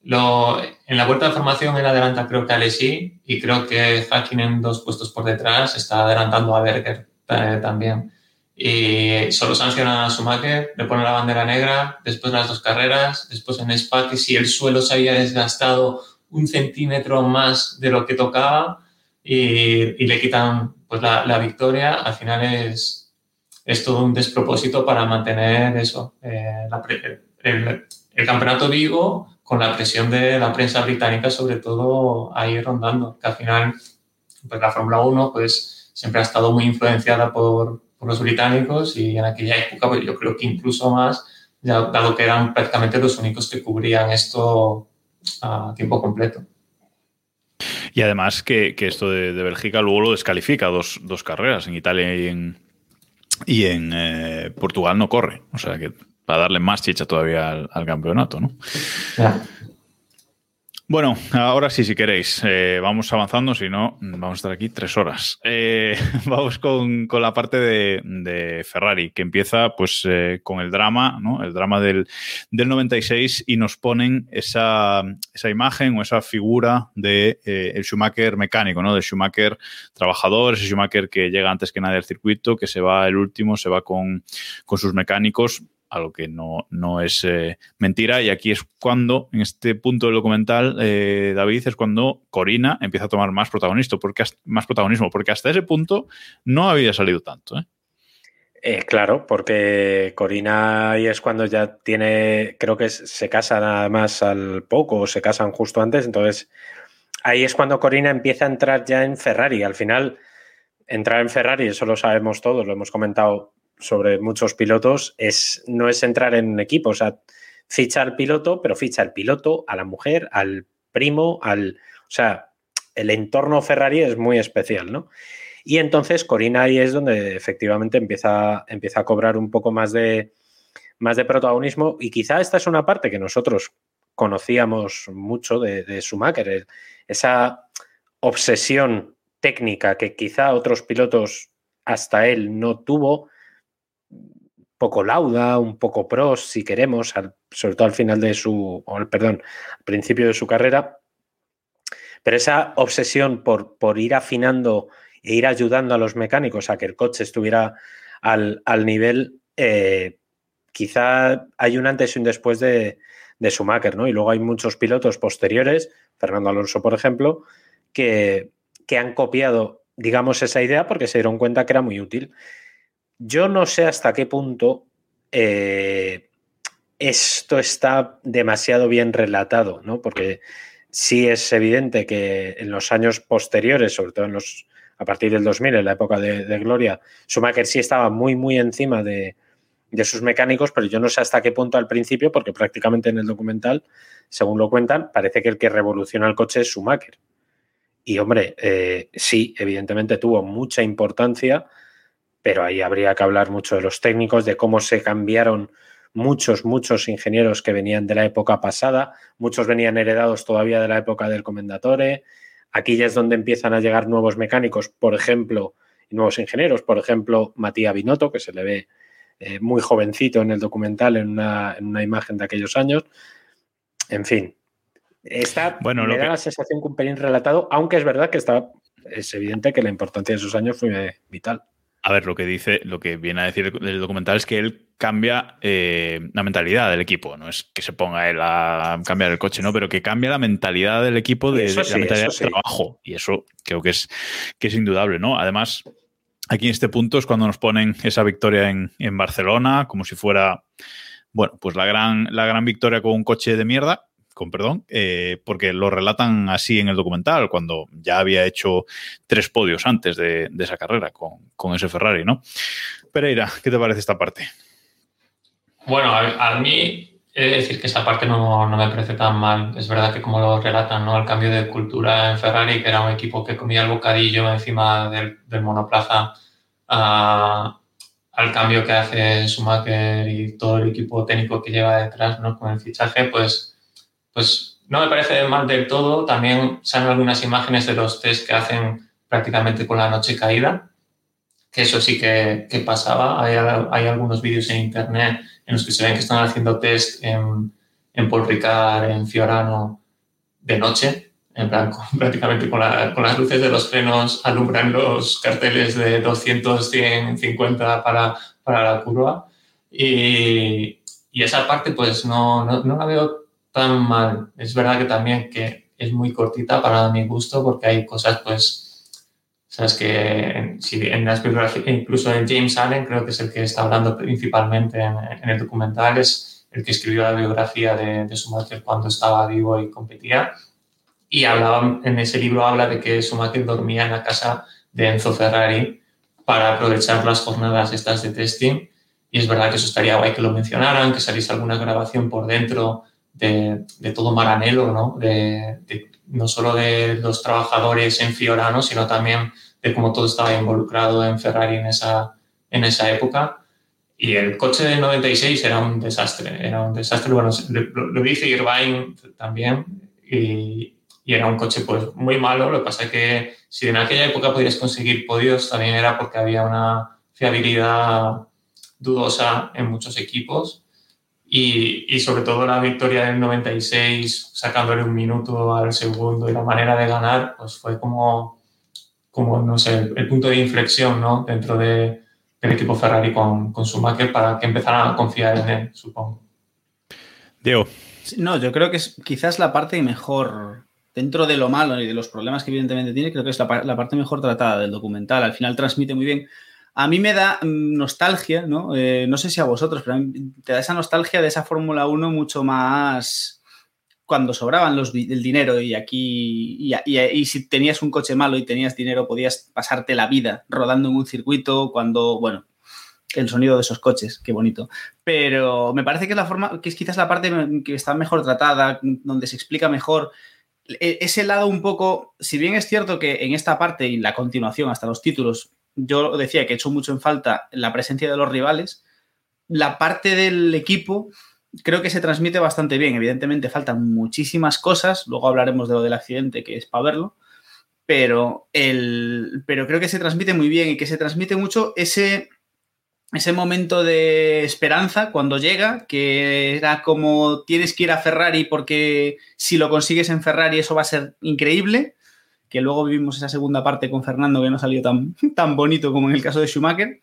lo, en la vuelta de formación él adelanta creo que a Alesi y creo que en dos puestos por detrás está adelantando a Berger eh, también. Y solo sanciona a Schumacher, le pone la bandera negra, después las dos carreras, después en Spa que si el suelo se había desgastado un centímetro más de lo que tocaba y, le quitan pues, la, victoria, al final es, es todo un despropósito para mantener eso, eh, el, campeonato vivo con la presión de la prensa británica, sobre todo ahí rondando, que al final, pues la Fórmula 1 pues, siempre ha estado muy influenciada por, por, los británicos y en aquella época pues, yo creo que incluso más, dado que eran prácticamente los únicos que cubrían esto a tiempo completo. Y además que, que esto de, de, Bélgica luego lo descalifica dos, dos carreras, en Italia y en, y en eh, Portugal no corre. O sea que para darle más chicha todavía al, campeonato, ¿no? Bueno, ahora sí, si queréis, eh, vamos avanzando, si no, vamos a estar aquí tres horas. Eh, vamos con, la parte de, Ferrari, que empieza pues eh, con el drama, ¿no? El drama del, 96 y nos ponen esa, imagen o esa figura de el Schumacher mecánico, ¿no? De Schumacher trabajador, ese Schumacher que llega antes que nadie al circuito, que se va el último, se va con, con sus mecánicos algo que no, no es eh, mentira. Y aquí es cuando, en este punto del documental, eh, David, es cuando Corina empieza a tomar más protagonismo, porque, más protagonismo, porque hasta ese punto no había salido tanto. ¿eh? claro, porque Corina ahí es cuando ya tiene, creo que se casa nada más al poco, o se casan justo antes, entonces ahí es cuando Corina empieza a entrar ya en Ferrari. Al final, entrar en Ferrari, eso lo sabemos todos, lo hemos comentado sobre muchos pilotos es, no es entrar en un equipo, o sea, ficha al piloto, pero ficha al piloto, a la mujer, al primo, al... O sea, el entorno Ferrari es muy especial, ¿no? Y entonces Corina ahí es donde efectivamente empieza, empieza a cobrar un poco más de, más de protagonismo y quizá esta es una parte que nosotros conocíamos mucho de, de Schumacher, esa obsesión técnica que quizá otros pilotos hasta él no tuvo, poco lauda, un poco pros, si queremos, sobre todo al final de su, perdón, al principio de su carrera. Pero esa obsesión por, por ir afinando e ir ayudando a los mecánicos a que el coche estuviera al, nivel, eh, quizá hay un antes y un después de, de Schumacher, ¿no? Y luego hay muchos pilotos posteriores, Fernando Alonso, por ejemplo, que, que han copiado digamos, esa idea porque se dieron cuenta que era muy útil. Yo no sé hasta qué punto eh, esto está demasiado bien relatado, ¿no? Porque sí es evidente que en los años posteriores, sobre todo en los, a partir del 2000, en la época de, Gloria, Schumacher sí estaba muy, muy encima de, de sus mecánicos, pero yo no sé hasta qué punto al principio, porque prácticamente en el documental, según lo cuentan, parece que el que revoluciona el coche es Schumacher. Y hombre, eh, sí, evidentemente tuvo mucha importancia, pero ahí habría que hablar mucho de los técnicos, de cómo se cambiaron muchos, muchos ingenieros que venían de la época pasada, muchos venían heredados todavía de la época del Comendatore. Aquí ya es donde empiezan a llegar nuevos mecánicos, por ejemplo, y nuevos ingenieros, por ejemplo, Matías Binotto, que se le ve eh, muy jovencito en el documental, en una, en una, imagen de aquellos años. En fin, está, bueno, me lo da que... la sensación que un pelín relatado, aunque es verdad que está, es evidente que la importancia de esos años fue vital. A ver, lo que dice, lo que viene a decir el documental es que él cambia eh, la mentalidad del equipo. No es que se ponga él a cambiar el coche, ¿no? Pero que cambia la mentalidad del equipo de, sí, la mentalidad eso de sí. trabajo. Y eso creo que es, que es indudable, ¿no? Además, aquí en este punto es cuando nos ponen esa victoria en, en Barcelona, como si fuera, bueno, pues la gran, la gran victoria con un coche de mierda, perdón, eh, porque lo relatan así en el documental, cuando ya había hecho tres podios antes de, esa carrera con, ese Ferrari, ¿no? Pereira, ¿qué te parece esta parte? Bueno, a, mí he de decir que esa parte no, me parece tan mal. Es verdad que como lo relatan, ¿no? El cambio de cultura en Ferrari, que era un equipo que comía el bocadillo encima del, monoplaza, al cambio que hace Schumacher y todo el equipo técnico que lleva detrás, ¿no? Con el fichaje, pues, pues no me parece mal del todo. También salen algunas imágenes de los test que hacen prácticamente con la noche caída, que eso sí que, que pasaba. Hay, hay algunos vídeos en internet en los que se ven que están haciendo test en, en Paul en Fiorano, de noche, en plan, con, prácticamente con, con, las luces de los frenos alumbran los carteles de 200, 100, 50 para, para la curva. Y, y esa parte, pues no, no, no, la veo tan mal. Es verdad que también que es muy cortita para mi gusto, porque hay cosas, pues, sabes que si en las biografías, incluso en James Allen, creo que es el que está hablando principalmente en, en el documental, es el que escribió la biografía de, de Schumacher cuando estaba vivo y competía y hablaba, en ese libro habla de que Schumacher dormía en la casa de Enzo Ferrari para aprovechar las jornadas estas de testing. Y es verdad que eso estaría guay que lo mencionaran, que saliese alguna grabación por dentro de, de todo Maranello, ¿no? De, no solo de los trabajadores en Fiorano, sino también de cómo todo estaba involucrado en Ferrari en esa, en esa época. Y el coche del 96 era un desastre, era un desastre. Bueno, lo dice Irvine también. Y, y era un coche pues muy malo. Lo que pasa es que si en aquella época podías conseguir podios, también era porque había una fiabilidad dudosa en muchos equipos. Y, y, sobre todo la victoria del 96, sacándole un minuto al segundo y la manera de ganar, pues fue como, como no sé, el, el punto de inflexión ¿no? dentro de, del equipo Ferrari con, con Schumacher para que empezaran a confiar en él, supongo. Diego. No, yo creo que es quizás la parte mejor dentro de lo malo y de los problemas que evidentemente tiene, creo que es la, la, parte mejor tratada del documental. Al final transmite muy bien. A mí me da nostalgia, ¿no? Eh, no sé si a vosotros, pero a mí te da esa nostalgia de esa Fórmula 1 mucho más cuando sobraban los, el dinero y aquí y, y, y, si tenías un coche malo y tenías dinero podías pasarte la vida rodando en un circuito cuando, bueno, el sonido de esos coches, qué bonito. Pero me parece que es la forma, que es quizás la parte que está mejor tratada, donde se explica mejor e, ese lado un poco, si bien es cierto que en esta parte y la continuación hasta los títulos, yo decía que he hecho mucho en falta la presencia de los rivales, la parte del equipo creo que se transmite bastante bien. Evidentemente faltan muchísimas cosas, luego hablaremos de lo del accidente, que es para verlo, pero, el, pero creo que se transmite muy bien y que se transmite mucho ese, ese momento de esperanza cuando llega, que era como tienes que ir a Ferrari porque si lo consigues en Ferrari eso va a ser increíble, que luego vivimos esa segunda parte con Fernando que no salió tan, tan bonito como en el caso de Schumacher,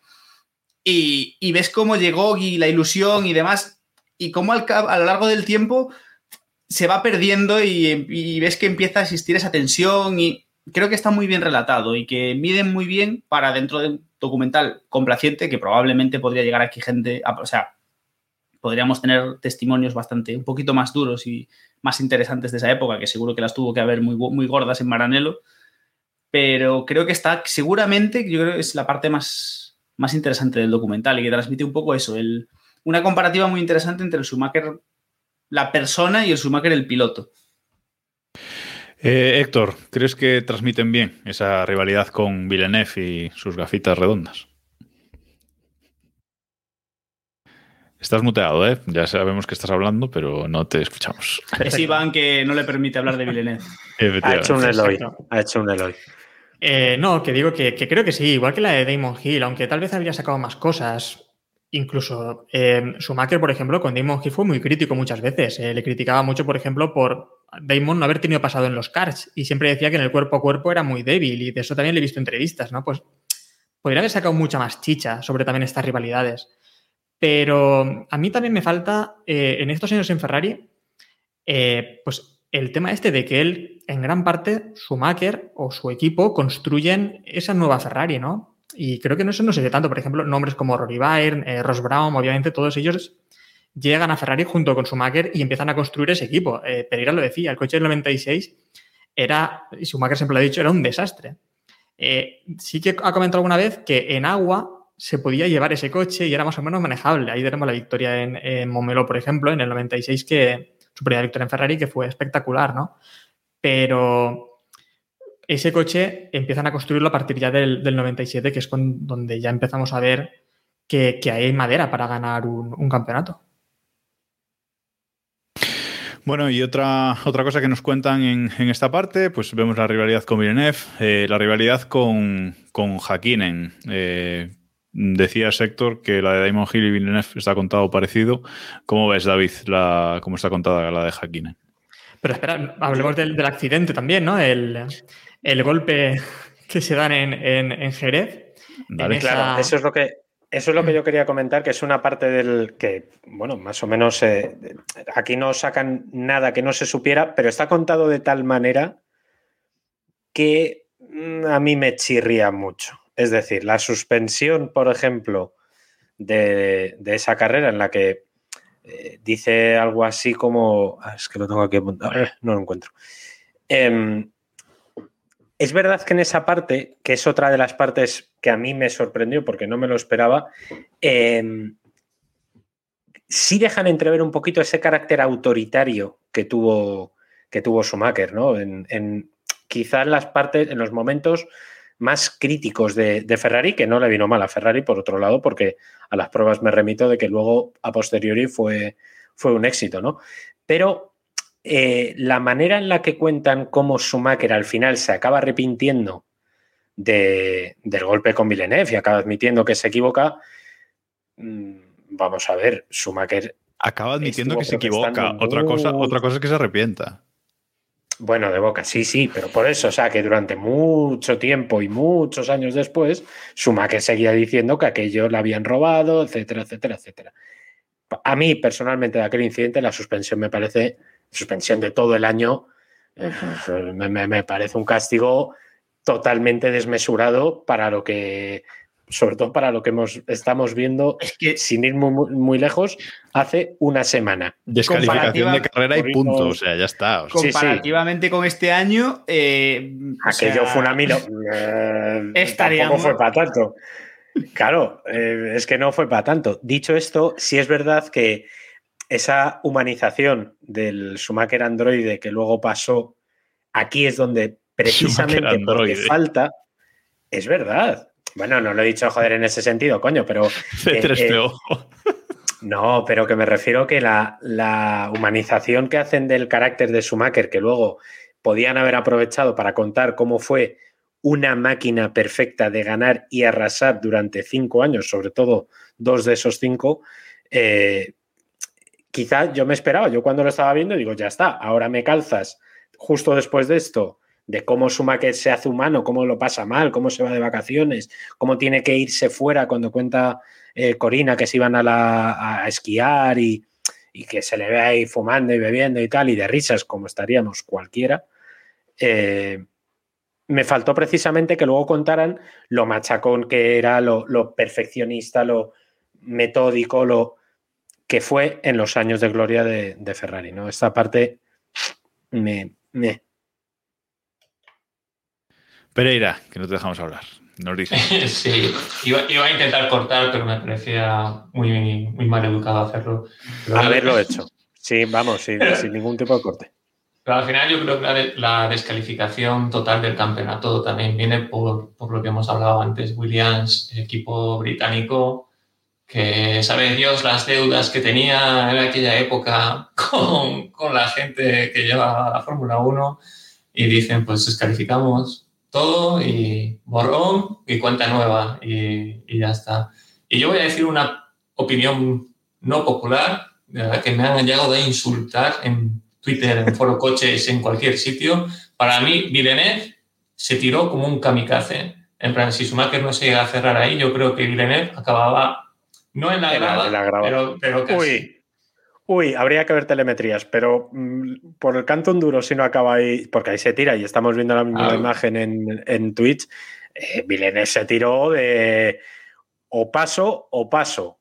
y, y ves cómo llegó y la ilusión y demás, y cómo al, a lo largo del tiempo se va perdiendo y, ves que empieza a existir esa tensión y creo que está muy bien relatado y que miden muy bien para dentro de un documental complaciente que probablemente podría llegar aquí gente, o sea, podríamos tener testimonios bastante, un poquito más duros y más interesantes de esa época, que seguro que las tuvo que haber muy, muy gordas en Maranello, pero creo que está, seguramente, yo creo que es la parte más, más interesante del documental y que transmite un poco eso, el, una comparativa muy interesante entre el Schumacher, la persona y el Schumacher, el piloto. Eh, Héctor, ¿crees que transmiten bien esa rivalidad con Villeneuve y sus gafitas redondas? Estás muteado, ¿eh? Ya sabemos que estás hablando, pero no te escuchamos. Es Iván que no le permite hablar de Villeneuve. ha hecho un Eloy. Ha hecho un Eloy. Eh, no, que digo que, creo que sí, igual que la de Damon Hill, aunque tal vez habría sacado más cosas. Incluso eh, Schumacher, por ejemplo, con Damon Hill fue muy crítico muchas veces. Eh, le criticaba mucho, por ejemplo, por Damon no haber tenido pasado en los cars y siempre decía que en el cuerpo a cuerpo era muy débil y de eso también le he visto entrevistas, ¿no? Pues podría haber sacado mucha más chicha sobre también estas rivalidades. Pero a mí también me falta, eh, en estos años en Ferrari, eh, pues el tema este de que él, en gran parte, Schumacher o su equipo construyen esa nueva Ferrari, ¿no? Y creo que no, eso no se ve tanto. Por ejemplo, nombres como Rory Byrne, eh, Ross Brown, obviamente todos ellos llegan a Ferrari junto con Schumacher y empiezan a construir ese equipo. Pereira lo decía, el coche del 96 era, y Schumacher siempre lo ha dicho, era un desastre. sí que ha comentado alguna vez que en agua se podía llevar ese coche y era más o menos manejable. Ahí tenemos la victoria en, en Momelo, por ejemplo, en el 96, que su primera victoria en Ferrari, que fue espectacular, ¿no? Pero ese coche empiezan a construirlo a partir ya del, 97, que es donde ya empezamos a ver que, hay madera para ganar un, campeonato. Bueno, y otra, otra cosa que nos cuentan en, esta parte, pues vemos la rivalidad con Villeneuve, eh, la rivalidad con, con. Eh, Decía Héctor que la de Damon Hill y Villeneuve está contado parecido. ¿Cómo ves, David, la, cómo está contada la de Hakkinen? Pero espera, hablemos del, accidente también, ¿no? El, golpe que se dan en, Jerez. Claro, eso es lo que eso es lo que yo quería comentar, que es una parte del que, bueno, más o menos eh, aquí no sacan nada que no se supiera, pero está contado de tal manera que mm, a mí me chirría mucho. Es decir, la suspensión, por ejemplo, de, esa carrera en la que eh, dice algo así como. Ah, es que lo tengo aquí apuntado, eh, no lo encuentro. Em, es verdad que en esa parte, que es otra de las partes que a mí me sorprendió porque no me lo esperaba, em, sí dejan entrever un poquito ese carácter autoritario que tuvo, que tuvo Schumacher, ¿no? En, en quizás las partes, en los momentos más críticos de, Ferrari, que no le vino mal a Ferrari, por otro lado, porque a las pruebas me remito de que luego a posteriori fue, fue un éxito, ¿no? Pero eh, la manera en la que cuentan cómo Schumacher al final se acaba arrepintiendo del golpe con Villeneuve y acaba admitiendo que se equivoca, mm, vamos a ver, Schumacher... Acaba admitiendo que se equivoca. Otra cosa, otra cosa es que se arrepienta. Bueno, de boca, sí, sí, pero por eso, o sea, que durante mucho tiempo y muchos años después, Schumacher seguía diciendo que aquello le habían robado, etcétera, etcétera, etcétera. A mí, personalmente, de aquel incidente, la suspensión me parece, suspensión de todo el año, eh, me parece un castigo totalmente desmesurado para lo que sobre todo para lo que hemos, estamos viendo, es que, sin ir muy, lejos, hace una semana. Descalificación de carrera y punto, o sea, ya está. comparativamente con este año... Eh, Aquello fue una milo. Eh, tampoco fue para tanto. Claro, eh, es que no fue para tanto. Dicho esto, sí es verdad que esa humanización del Schumacher androide que luego pasó, aquí es donde precisamente porque falta, es verdad. Bueno, no lo he dicho joder en ese sentido, coño, pero. Eh, no, pero que me refiero que la, humanización que hacen del carácter de Schumacher, que luego podían haber aprovechado para contar cómo fue una máquina perfecta de ganar y arrasar durante cinco años, sobre todo dos de esos cinco, eh, quizás yo me esperaba, yo cuando lo estaba viendo digo, ya está, ahora me calzas justo después de esto de cómo que se hace humano, cómo lo pasa mal, cómo se va de vacaciones, cómo tiene que irse fuera cuando cuenta eh, Corina que se iban a, la, a esquiar y, que se le ve ahí fumando y bebiendo y tal, y de risas como estaríamos cualquiera. Eh, me faltó precisamente que luego contaran lo machacón que era, lo, lo perfeccionista, lo metódico, lo que fue en los años de gloria de, de Ferrari, ¿no? Esta parte me, me, Pereira, que no te dejamos hablar. Nos dice. sí, iba, iba, a intentar cortar, pero me parecía muy, muy mal educado hacerlo. Pero Haberlo hecho. Sí, vamos, sin, sin, ningún tipo de corte. Pero al final yo creo que la, la descalificación total del campeonato también viene por, por, lo que hemos hablado antes. Williams, equipo británico, que sabe Dios las deudas que tenía en aquella época con, con la gente que lleva la Fórmula 1 y dicen, pues descalificamos todo y borrón y cuenta nueva y, y, ya está. Y yo voy a decir una opinión no popular, de verdad que me han llegado a insultar en Twitter, en Foro Coches, en cualquier sitio. Para mí, Villeneuve se tiró como un kamikaze. En plan, si Schumacher no se llega a cerrar ahí, yo creo que Villeneuve acababa, no en la grava, en la grava. pero, pero casi. Uy. Uy, habría que ver telemetrías, pero mmm, por el canto duro si no acaba ahí, porque ahí se tira y estamos viendo la misma ah. imagen en, en Twitch, eh, se tiró de o paso o paso.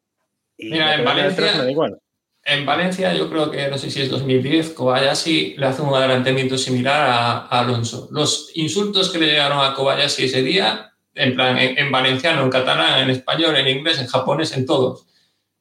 Y Mira, en Valencia, me da igual. en Valencia yo creo que, no sé si es 2010, Kobayashi le hace un adelantamiento similar a, a Alonso. Los insultos que le llegaron a Kobayashi ese día, en plan, en, en valenciano, en catalán, en español, en inglés, en japonés, en todos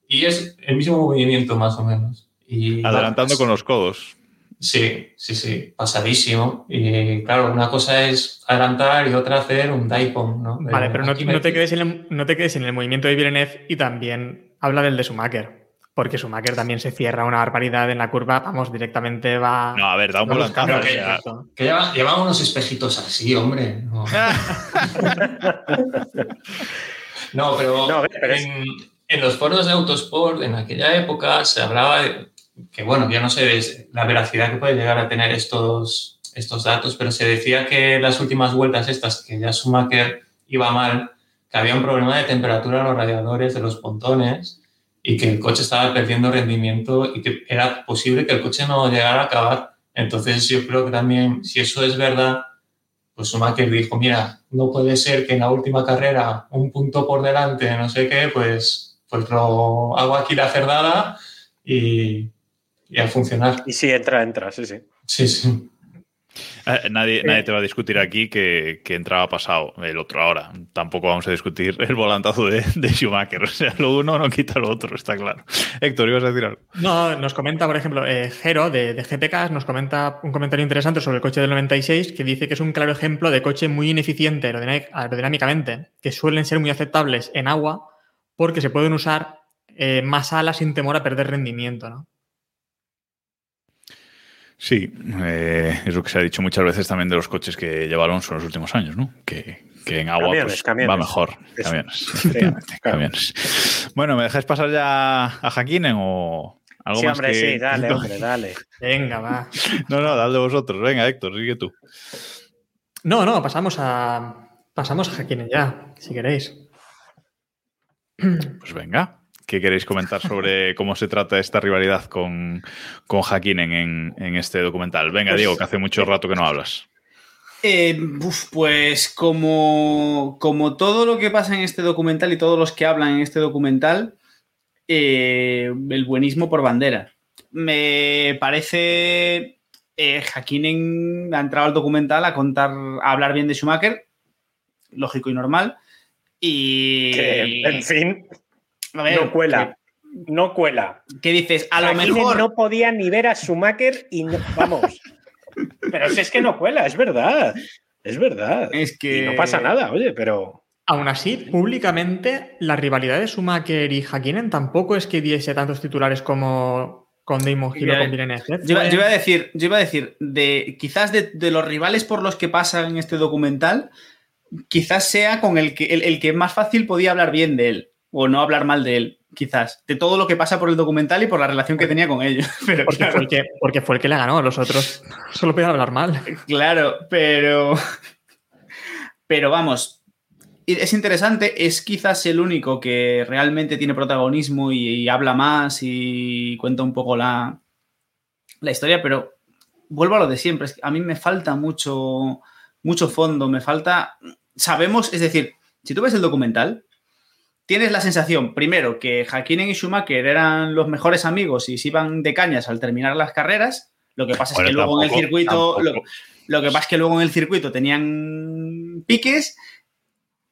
y es el mismo movimiento más o menos. Y, Adelantando con los codos. Sí, sí, sí, pasadísimo. Y claro, una cosa es adelantar y otra hacer un daipon, ¿no? De, vale, pero no, no, te quedes en el, no te quedes en el movimiento de Villeneuve y también habla del de Schumacher. Porque Schumacher también se cierra una barbaridad en la curva, vamos, directamente va. No, a ver, da un volantazo. Que, ya... que lleva, lleva, unos espejitos así, hombre. No, no pero, no, pero en, en los foros de Autosport, en aquella época, se hablaba de que, bueno, yo no sé la veracidad que puede llegar a tener estos, estos datos, pero se decía que las últimas vueltas estas, que ya Schumacher iba mal, que había un problema de temperatura en los radiadores de los pontones y que el coche estaba perdiendo rendimiento y que era posible que el coche no llegara a acabar. Entonces yo creo que también, si eso es verdad, pues Schumacher dijo, mira, no puede ser que en la última carrera un punto por delante, no sé qué, pues pues lo hago aquí la cerdada y, y a funcionar. Y si entra, entra, sí, sí. Sí, sí. Eh, nadie, nadie, te va a discutir aquí que, que, entraba pasado el otro ahora. Tampoco vamos a discutir el volantazo de, de, Schumacher. O sea, lo uno no quita lo otro, está claro. Héctor, ¿ibas a decir algo? No, nos comenta, por ejemplo, eh, Jero de, de GPK, nos comenta un comentario interesante sobre el coche del 96 que dice que es un claro ejemplo de coche muy ineficiente aerodinámicamente, que suelen ser muy aceptables en agua porque se pueden usar eh, más alas sin temor a perder rendimiento, ¿no? Sí, eh, es lo que se ha dicho muchas veces también de los coches que lleva Alonso en los últimos años, ¿no? Que, que en agua camiones, pues, camiones. va mejor. Camiones, camiones. Bueno, ¿me dejáis pasar ya a Jaquinen o algo sí, más hombre, que... sí, dale, hombre, dale. Venga, va. No, no, dale vosotros. Venga, Héctor, sigue tú. No, no, pasamos a pasamos a Jaquinen ya, si queréis. Pues venga, ¿qué queréis comentar sobre cómo se trata esta rivalidad con, con Hakkinen en, en, este documental? Venga, pues, Diego, que hace mucho rato que no hablas. Eh, uf, pues como, como todo lo que pasa en este documental y todos los que hablan en este documental, eh, el buenismo por bandera. Me parece eh, Hakkinen ha entrado al documental a contar, a hablar bien de Schumacher, lógico y normal y. Que, en fin. Ver, no cuela. Que, no cuela. ¿Qué dices? A lo mejor. No podía ni ver a Schumacher y no, vamos. pero si es que no cuela, es verdad. Es verdad. Es que. Y no pasa nada, oye, pero. Aún así, públicamente, la rivalidad de Schumacher y Hakkinen tampoco es que diese tantos titulares como con Damon Hill o con Villeneuve. ¿eh? Yo, yo, iba a decir, yo iba a decir, de quizás de, de los rivales por los que pasa en este documental, quizás sea con el que, el, el, que más fácil podía hablar bien de él o no hablar mal de él, quizás, de todo lo que pasa por el documental y por la relación que tenía con ellos. Pero, porque, claro, fue el que, porque fue el que le ganó, los otros solo podían hablar mal. Claro, pero... Pero vamos, es interesante, es quizás el único que realmente tiene protagonismo y, y habla más y cuenta un poco la, la historia, pero vuelvo a lo de siempre, a mí me falta mucho mucho fondo, me falta. Sabemos, es decir, si tú ves el documental, tienes la sensación, primero, que Hakkinen y Schumacher eran los mejores amigos y se iban de cañas al terminar las carreras. Lo que pasa es que luego en el circuito. Lo, lo, que pasa es que luego en el circuito tenían piques.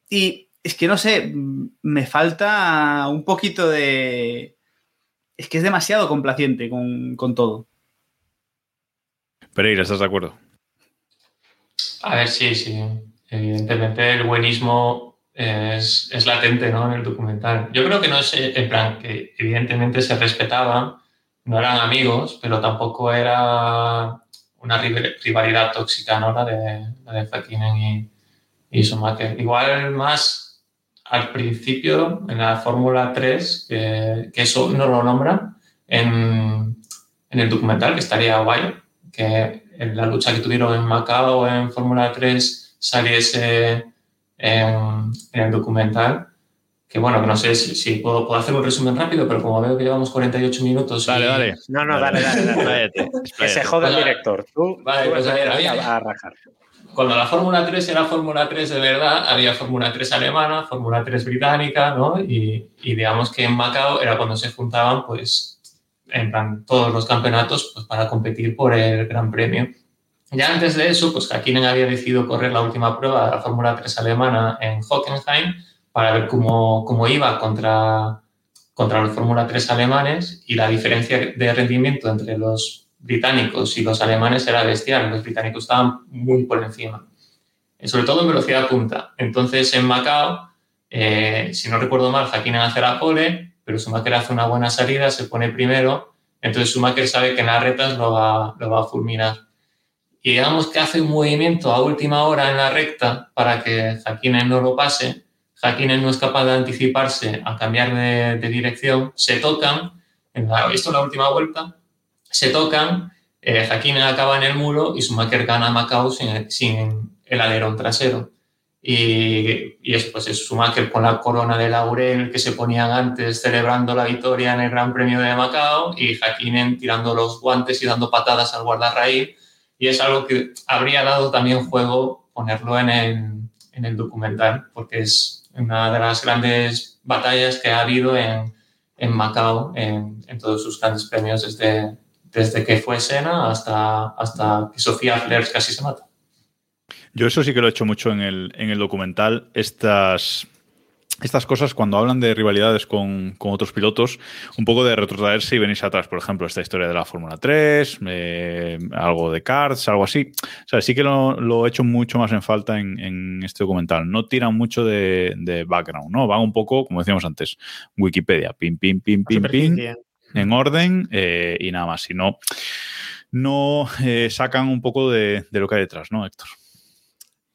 Y es que no sé, me falta un poquito de. Es que es demasiado complaciente con, con todo. Pereira, ¿estás de acuerdo? A ver, sí, sí. Evidentemente el buenismo es, es, latente ¿no? en el documental. Yo creo que no es en plan que evidentemente se respetaban, no eran amigos, pero tampoco era una rivalidad tóxica, ¿no? La de, la de Fekinen y, y Schumacher. Igual más al principio, en la Fórmula 3, que, que, eso no lo nombra en, en el documental, que estaría guay, que en la lucha que tuvieron en Macao en Fórmula 3 saliese en, en, el documental. Que bueno, que no sé si, si puedo, puedo, hacer un resumen rápido, pero como veo que llevamos 48 minutos. Dale, y... dale. No, no, dale, dale. dale, dale. que se joda el director. Tú, vale, tú pues a ver, había, a, a rajar. Cuando la Fórmula 3 era Fórmula 3 de verdad, había Fórmula 3 alemana, Fórmula 3 británica, ¿no? Y, y digamos que en Macao era cuando se juntaban, pues, en plan, todos los campeonatos pues, para competir por el Gran Premio. Ya antes de eso, pues Hakkinen había decidido correr la última prueba de la Fórmula 3 alemana en Hockenheim para ver cómo, cómo iba contra, contra los Fórmula 3 alemanes y la diferencia de rendimiento entre los británicos y los alemanes era bestial. Los británicos estaban muy por encima, sobre todo en velocidad punta. Entonces en Macao, eh, si no recuerdo mal, Hakkinen hace la pole, pero Schumacher hace una buena salida, se pone primero, entonces Schumacher sabe que en las retas lo va, lo va a fulminar y digamos que hace un movimiento a última hora en la recta para que Hakkinen no lo pase, Hakkinen no es capaz de anticiparse a cambiar de, de dirección, se tocan, en la, esto es la última vuelta, se tocan, eh, Hakkinen acaba en el muro y Schumacher gana Macao sin, sin el alerón trasero. Y, y eso pues es Schumacher con la corona de laurel que se ponían antes celebrando la victoria en el Gran Premio de Macao y Hakkinen tirando los guantes y dando patadas al guardarraíl y es algo que habría dado también juego ponerlo en el, en el documental, porque es una de las grandes batallas que ha habido en, en Macao en, en, todos sus grandes premios desde, desde que fue Sena hasta, hasta que Sofía Flers casi se mata. Yo eso sí que lo he hecho mucho en el, en el documental, estas estas cosas cuando hablan de rivalidades con, con, otros pilotos, un poco de retrotraerse y venirse atrás. Por ejemplo, esta historia de la Fórmula 3, eh, algo de karts, algo así. O sea, sí que lo, lo he hecho mucho más en falta en, en este documental. No tiran mucho de, de, background, ¿no? Van un poco, como decíamos antes, Wikipedia, pim, pim, pim, pim, pim, en orden eh, y nada más. Si no, no eh, sacan un poco de, de lo que hay detrás, ¿no, Héctor?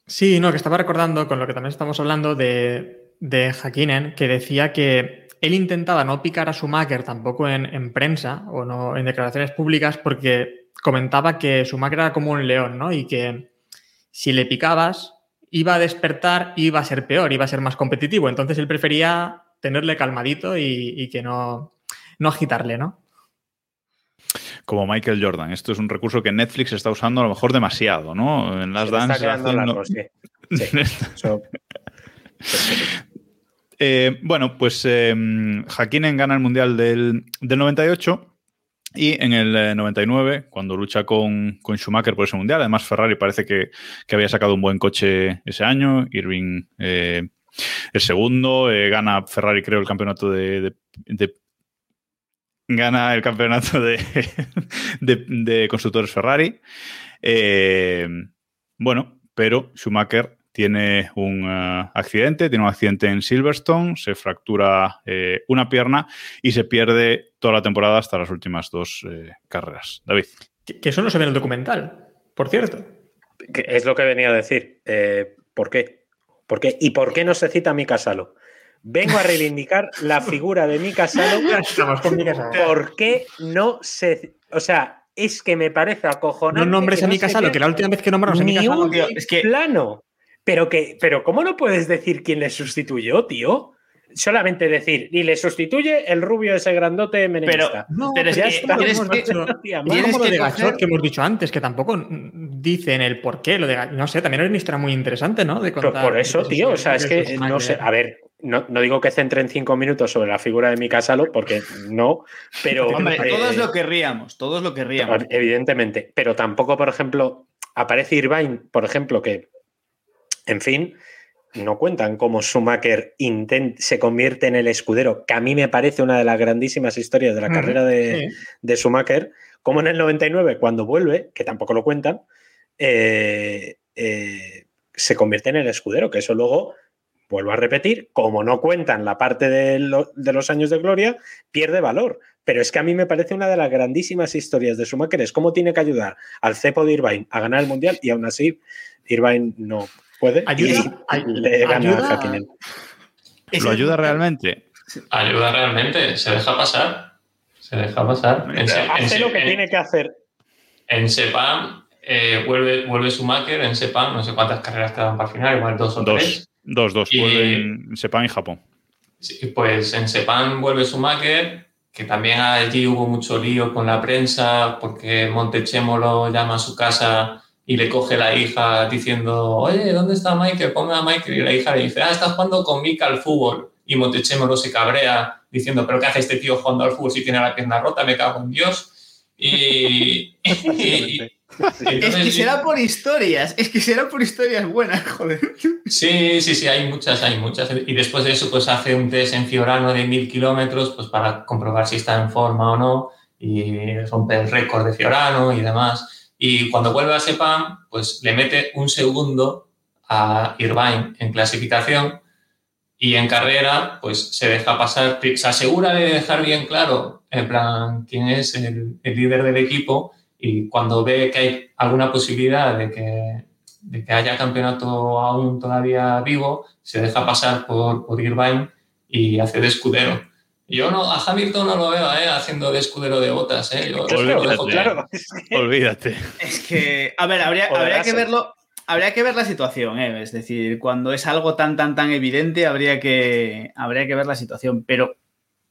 Sí, no, que estaba recordando con lo que también estamos hablando de de Hakkinen que decía que él intentaba no picar a Schumacher tampoco en, en, prensa o no en declaraciones públicas porque comentaba que Schumacher era como un león, ¿no? Y que si le picabas iba a despertar y iba a ser peor, iba a ser más competitivo. Entonces él prefería tenerle calmadito y, y que no, no agitarle, ¿no? como Michael Jordan. Esto es un recurso que Netflix está usando a lo mejor demasiado, ¿no? En las danzas. Haciendo... Largo, sí. Sí. Eso... Eh, bueno, pues eh, Hakkinen gana el Mundial del, del 98 y en el 99, cuando lucha con, con, Schumacher por ese Mundial, además Ferrari parece que, que había sacado un buen coche ese año, Irving eh, el segundo, eh, gana Ferrari creo el campeonato de, gana el campeonato de, de constructores Ferrari. Eh, bueno, pero Schumacher tiene un uh, accidente, tiene un accidente en Silverstone, se fractura eh, una pierna y se pierde toda la temporada hasta las últimas dos eh, carreras. David. Que, que, eso no se ve en el documental, por cierto. Es lo que venía a decir. Eh, ¿Por qué? ¿Por qué? ¿Y por qué no se cita a Mika Salo? Vengo a reivindicar la figura de Mika Salo. ¿Por qué no se.? O sea, es que me parece acojonante. No nombres a Mika Salo, que la última vez que nombramos a Mika Salo. Es que. Plano. Pero, que, pero ¿cómo no puedes decir quién le sustituyó, tío? solamente decir, y le sustituye el rubio ese grandote menemista. No, Pero es pero que es como tienes hemos que- dicho- Tía, No es Tienes como lo que de Gachot que hemos dicho antes, que tampoco dicen el por qué. Lo de, no sé, también es una historia muy interesante, ¿no? De Pero por eso, tío, o sea, es que no sé, a ver, no, no digo que centren cinco minutos sobre la figura de Mika Salo, porque no, pero... Hombre, eh, todos lo querríamos, todos lo querríamos. Evidentemente, pero tampoco, por ejemplo, aparece Irvine, por ejemplo, que, en fin, no cuentan cómo Schumacher se convierte en el escudero, que a mí me parece una de las grandísimas historias de la carrera de, sí. de Schumacher, como en el 99, cuando vuelve, que tampoco lo cuentan, eh, eh, se convierte en el escudero, que eso luego, vuelvo a repetir, como no cuentan la parte de, lo- de los años de gloria, pierde valor. Pero es que a mí me parece una de las grandísimas historias de Schumacher, es cómo tiene que ayudar al cepo de Irvine a ganar el Mundial y aún así Irvine no puede Ayuda- y ay- le gana ayuda- Hakkinen. ¿Lo ayuda realmente? Ayuda realmente, se deja pasar. Se deja pasar. En, Se- en Hace lo que en- tiene que hacer. en Sepam eh, vuelve, vuelve Schumacher, en Sepam, no sé cuántas carreras quedan para el final, igual dos o tres. Dos, dos, dos. Y- Vuelven Sepan y Japón. Sí, pues en Sepam vuelve Schumacher, que también allí hubo mucho lío con la prensa, porque Montechemo lo llama a su casa y le coge la hija diciendo, oye, ¿dónde está Michael? Ponme a Michael. Y la hija le dice, ah, está jugando con Mika al fútbol. Y Montechemo lo se cabrea diciendo, ¿pero qué hace este tío jugando al fútbol si tiene la pierna rota? Me cago en Dios. Y, y- y Es que entonces- será por historias, es que será por historias buenas, joder. Sí, sí, sí, hay muchas, hay muchas. Y después de eso, pues hace un test en Fiorano de mil kilómetros, pues para comprobar si está en forma o no, y rompe el récord de Fiorano y demás. Y cuando vuelve a Sepam, pues le mete un segundo a Irvine en clasificación y en carrera, pues se deja pasar, se asegura de dejar bien claro, en plan, quién es el, el líder del equipo y cuando ve que hay alguna posibilidad de que, de que haya campeonato aún todavía vivo, se deja pasar por, por Irvine y hace de escudero. Yo no, a Hamilton no lo veo ¿eh? haciendo de escudero de botas. ¿eh? Yo Pues lo dejo olvídate. claro. Olvídate. Es que, a ver, habría, que verlo. Habría que ver la situación, ¿eh? es decir, cuando es algo tan, tan, tan evidente, habría que, habría que ver la situación. Pero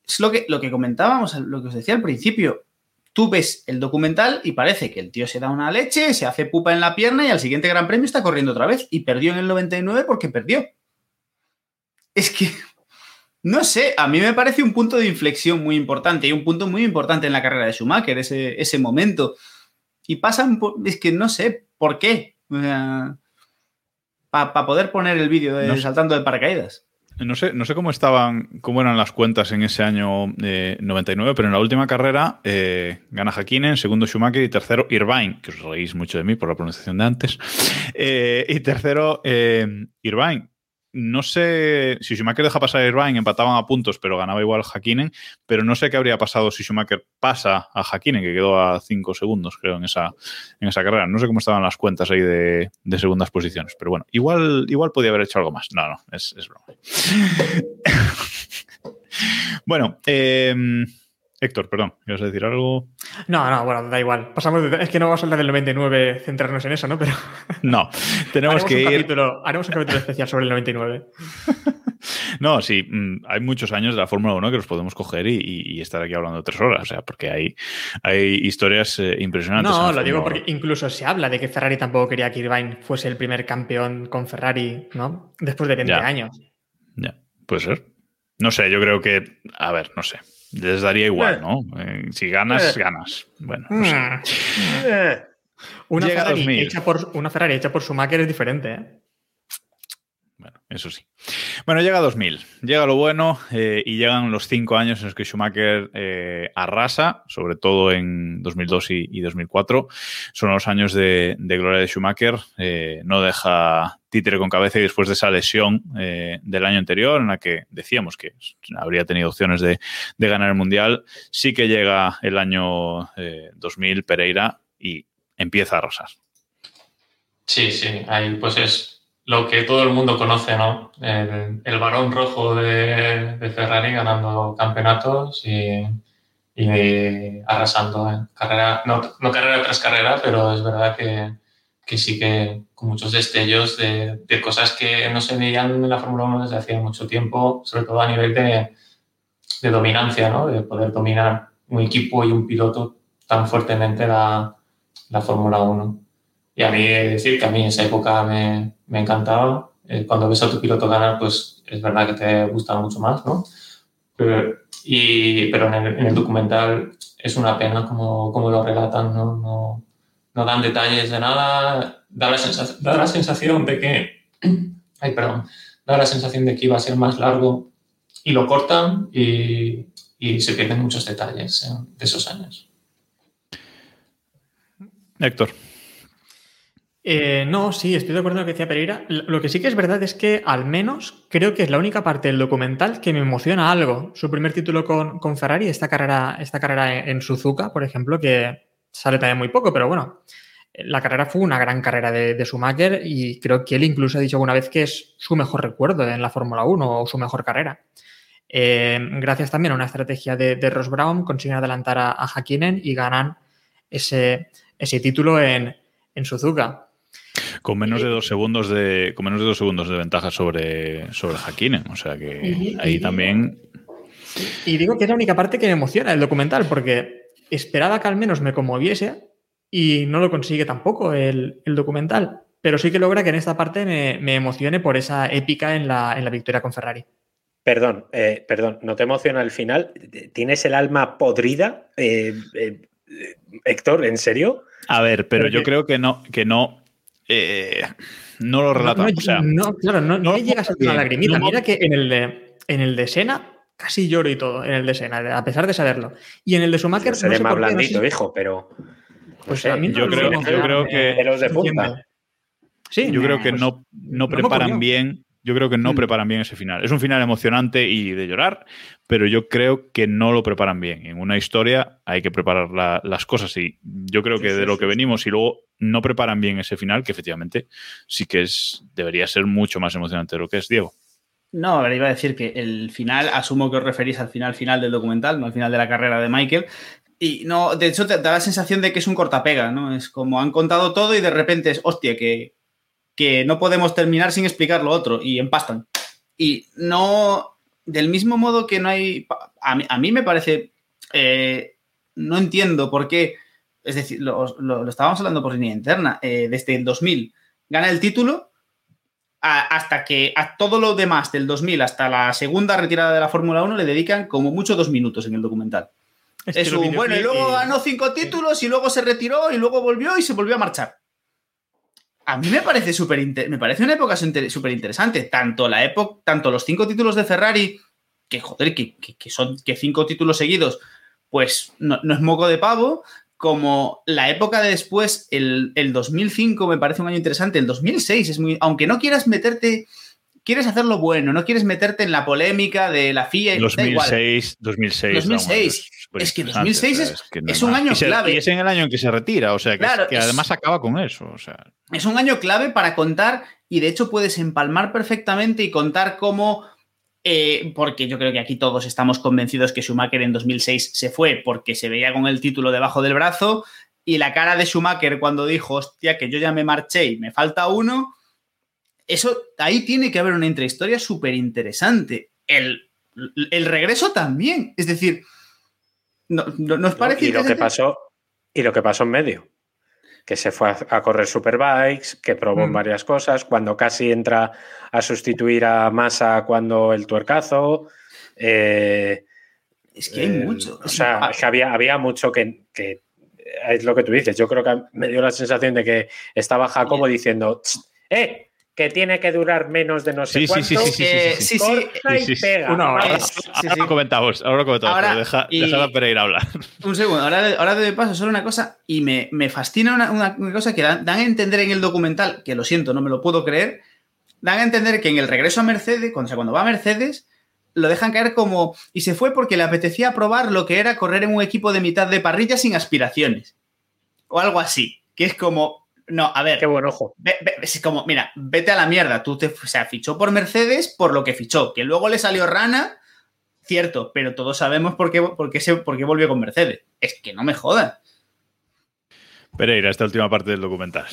es lo que, lo que comentábamos, lo que os decía al principio. Tú ves el documental y parece que el tío se da una leche, se hace pupa en la pierna y al siguiente Gran Premio está corriendo otra vez. Y perdió en el 99 porque perdió. Es que, no sé, a mí me parece un punto de inflexión muy importante y un punto muy importante en la carrera de Schumacher, ese, ese momento. Y pasan, por- es que no sé por qué. Para poder poner el vídeo de No sé. saltando de paracaídas. No sé, no sé cómo estaban, cómo eran las cuentas en ese año eh, 99, pero en la última carrera eh, gana Hakkinen, segundo Schumacher y tercero Irvine, que os reís mucho de mí por la pronunciación de antes. Eh, y tercero eh, Irvine. No sé si Schumacher deja pasar a Irvine, empataban a puntos, pero ganaba igual Hakkinen, pero no sé qué habría pasado si Schumacher pasa a Hakkinen, que quedó a 5 segundos, creo, en esa, en esa carrera. No sé cómo estaban las cuentas ahí de, de segundas posiciones, pero bueno, igual, igual podía haber hecho algo más. No, no, es, es broma. bueno, eh, Héctor, perdón, ¿ibas a decir algo? No, no, bueno, da igual. Pasamos de- es que no vamos a hablar del 99, centrarnos en eso, ¿no? Pero No, tenemos que ir. capítulo, haremos un capítulo especial sobre el 99. No, sí, mm, hay muchos años de la Fórmula 1 que los podemos coger y, estar aquí hablando tres horas, o sea, porque hay, hay historias eh, impresionantes. No, lo digo porque incluso se habla de que Ferrari tampoco quería que Irvine fuese el primer campeón con Ferrari, ¿no? Después de 20 Ya. años. 1. Ya, puede ser. No sé, yo creo que, a ver, no sé. Les daría igual, ¿no? Eh, si ganas, Eh. ganas. Bueno, no sé. Mm. Eh, Una, Ferrari 2000. hecha por, una Ferrari hecha por Schumacher es diferente, ¿eh? Eso sí. Bueno, llega 2000, llega lo bueno eh, y llegan los cinco años en los que Schumacher eh, arrasa, sobre todo en 2002 y, y 2004. Son los años de, gloria de Schumacher. eh, no deja títere con cabeza y después de esa lesión del año anterior, en la que decíamos que habría tenido opciones de, de ganar el Mundial, sí que llega el año eh, 2000 Pereira y empieza a arrasar. Sí, sí, ahí pues es lo que todo el mundo conoce, ¿no? El, el varón rojo de, de Ferrari ganando campeonatos y, y arrasando en carrera, no, no carrera tras carrera, pero es verdad que, que sí que con muchos destellos de, de cosas que no se veían en la Fórmula 1 desde hacía mucho tiempo, sobre todo a nivel de, de dominancia, ¿no? de poder dominar un equipo y un piloto tan fuertemente la, la Fórmula 1. Y a mí, decir que a mí esa época me, me encantaba. Eh, cuando ves a tu piloto ganar, pues es verdad que te gusta mucho más, ¿no? Pero, y, pero en, el, en el documental es una pena como, como lo relatan, ¿no? No, no dan detalles de nada, da la, sensación, da la sensación de que, ay, perdón, da la sensación de que iba a ser más largo y lo cortan y, y se pierden muchos detalles ¿eh? de esos años. Héctor. Eh, no, sí, estoy de acuerdo con lo que decía Pereira. Lo que sí que es verdad es que al menos creo que es la única parte del documental que me emociona algo. Su primer título con, con Ferrari, esta carrera, esta carrera en, en Suzuka, por ejemplo, que sale también muy poco, pero bueno, la carrera fue una gran carrera de, de Schumacher y creo que él incluso ha dicho alguna vez que es su mejor recuerdo en la Fórmula 1 o su mejor carrera. Eh, gracias también a una estrategia de, de Ross Brown consiguen adelantar a, a Hakkinen y ganan ese, ese título en, en Suzuka. Con menos de dos segundos de, con menos de dos segundos de ventaja sobre, sobre Hakkinen. O sea que Y- ahí y- también. Y digo que es la única parte que me emociona el documental, porque esperaba que al menos me conmoviese y no lo consigue tampoco el, el documental. Pero sí que logra que en esta parte me, me emocione por esa épica en la, en la victoria con Ferrari. Perdón, eh, perdón, ¿no te emociona el final? ¿Tienes el alma podrida? Eh, eh, eh, Héctor, ¿en serio? A ver, pero yo creo que no, que no. Eh, no lo relata. No, no, o sea, no, claro, no, no no- llegas a una lagrimita. no- Mira que en el de, en el de Sena casi lloro y todo, en el de Sena, a pesar de saberlo. Y en el de Schumacher, seré más blandito, sé- hijo, pero. Pues sé, a mí no yo creo- yo que- de punta. Sí, yo creo que pues, no, preparan bien. Yo creo que no Mm. preparan bien ese final. Es un final emocionante y de llorar, pero yo creo que no lo preparan bien. En una historia hay que preparar la- las cosas y yo creo Sí, que sí, de lo que sí. venimos y luego no preparan bien ese final, que efectivamente sí que es debería ser mucho más emocionante de lo que es Diego. No, ver, iba a decir que el final, asumo que os referís al final final del documental, no al final de la carrera de Michael. Y no, de hecho, te da la sensación de que es un cortapega, ¿no? Es como han contado todo y de repente es, hostia, que, que no podemos terminar sin explicar lo otro y empastan. Y no, del mismo modo que no hay, a mí, a mí me parece, eh, no entiendo por qué, es decir, lo, lo- lo estábamos hablando por línea interna, eh, desde el 2000 gana el título a- hasta que a todo lo demás del 2000 hasta la segunda retirada de la Fórmula 1 le dedican como mucho dos minutos en el documental. Es un, bueno, y luego ganó cinco títulos y luego se retiró y luego volvió y se volvió a marchar. A mí me parece súper me parece una época súper interesante. Tanto la época, tanto los cinco títulos de Ferrari, que joder, que, que- que son que cinco títulos seguidos, pues no, no es moco de pavo, como la época de después, el, el 2005 me parece un año interesante, el 2006 es muy, aunque no quieras meterte, quieres hacerlo bueno, no quieres meterte en la polémica de la FIA, y da igual. 2006, 2006. 2006. vamos, Es que interesante, 2006 o es- sea, que no es hay un año se- clave. Y es en el año en que se retira, o sea, que, es- Claro, que además acaba con eso. O sea, Es un año clave para contar y de hecho puedes empalmar perfectamente y contar cómo, eh, porque yo creo que aquí todos estamos convencidos que Schumacher en 2006 se fue porque se veía con el título debajo del brazo y la cara de Schumacher cuando dijo, hostia, que yo ya me marché y me falta uno, eso ahí tiene que haber una intrahistoria súper interesante. El, el regreso también, es decir, ¿no, no, ¿nos parece y lo que pasó y lo que pasó en medio que se fue a, a correr superbikes que probó Mm. varias cosas cuando casi entra a sustituir a Massa cuando el tuercazo eh, Es que hay eh, mucho. o sea es que había, había mucho que, que es lo que tú dices yo creo que me dio la sensación de que estaba Jacobo diciendo "Tss, eh que tiene que durar menos de no sé Sí, cuánto sí, sí, sí, Eh, sí, sí, sí, sí, sí. pega Una hora. Es- sí, ahora sí. lo comentamos, ahora lo comentamos, Ahora, pero deja, y- deja a Pereira hablar. Un segundo, ahora, ahora te paso solo una cosa y me, me fascina una, una- una cosa que dan, dan a entender en el documental, que lo siento, no me lo puedo creer, dan a entender que en el regreso a Mercedes, cuando, o sea, cuando va a Mercedes, lo dejan caer como... Y se fue porque le apetecía probar lo que era correr en un equipo de mitad de parrilla sin aspiraciones. O algo así, que es como... No, a ver, qué buen ojo Ve- ve- es como, mira, vete a la mierda. Tú te, o sea, fichó por Mercedes por lo que fichó. Que luego le salió rana, cierto, pero todos sabemos por qué, por qué, se, por qué volvió con Mercedes. Es que no me jodan. Pereira, esta última parte del documental.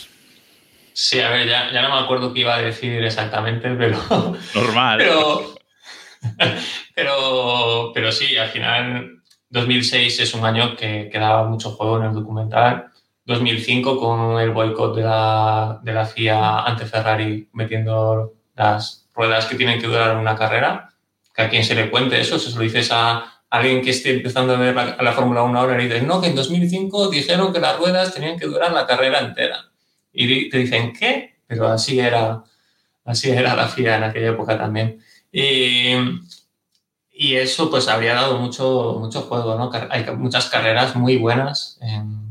Sí, a ver, ya, ya no me acuerdo qué iba a decir exactamente, pero. Normal. Pero, pero, pero sí, al final 2006 es un año que, que daba mucho juego en el documental. 2005 con el boicot de la, de la FIA ante Ferrari metiendo las ruedas que tienen que durar una carrera. Que a quien se le cuente eso, si se lo dices a alguien que esté empezando a ver la, la Fórmula 1 ahora y dices, no, que en 2005 dijeron que las ruedas tenían que durar la carrera entera. Y te dicen, ¿qué? Pero así era, así era la FIA en aquella época también. Y, y eso pues habría dado mucho, mucho juego, ¿no? Hay muchas carreras muy buenas en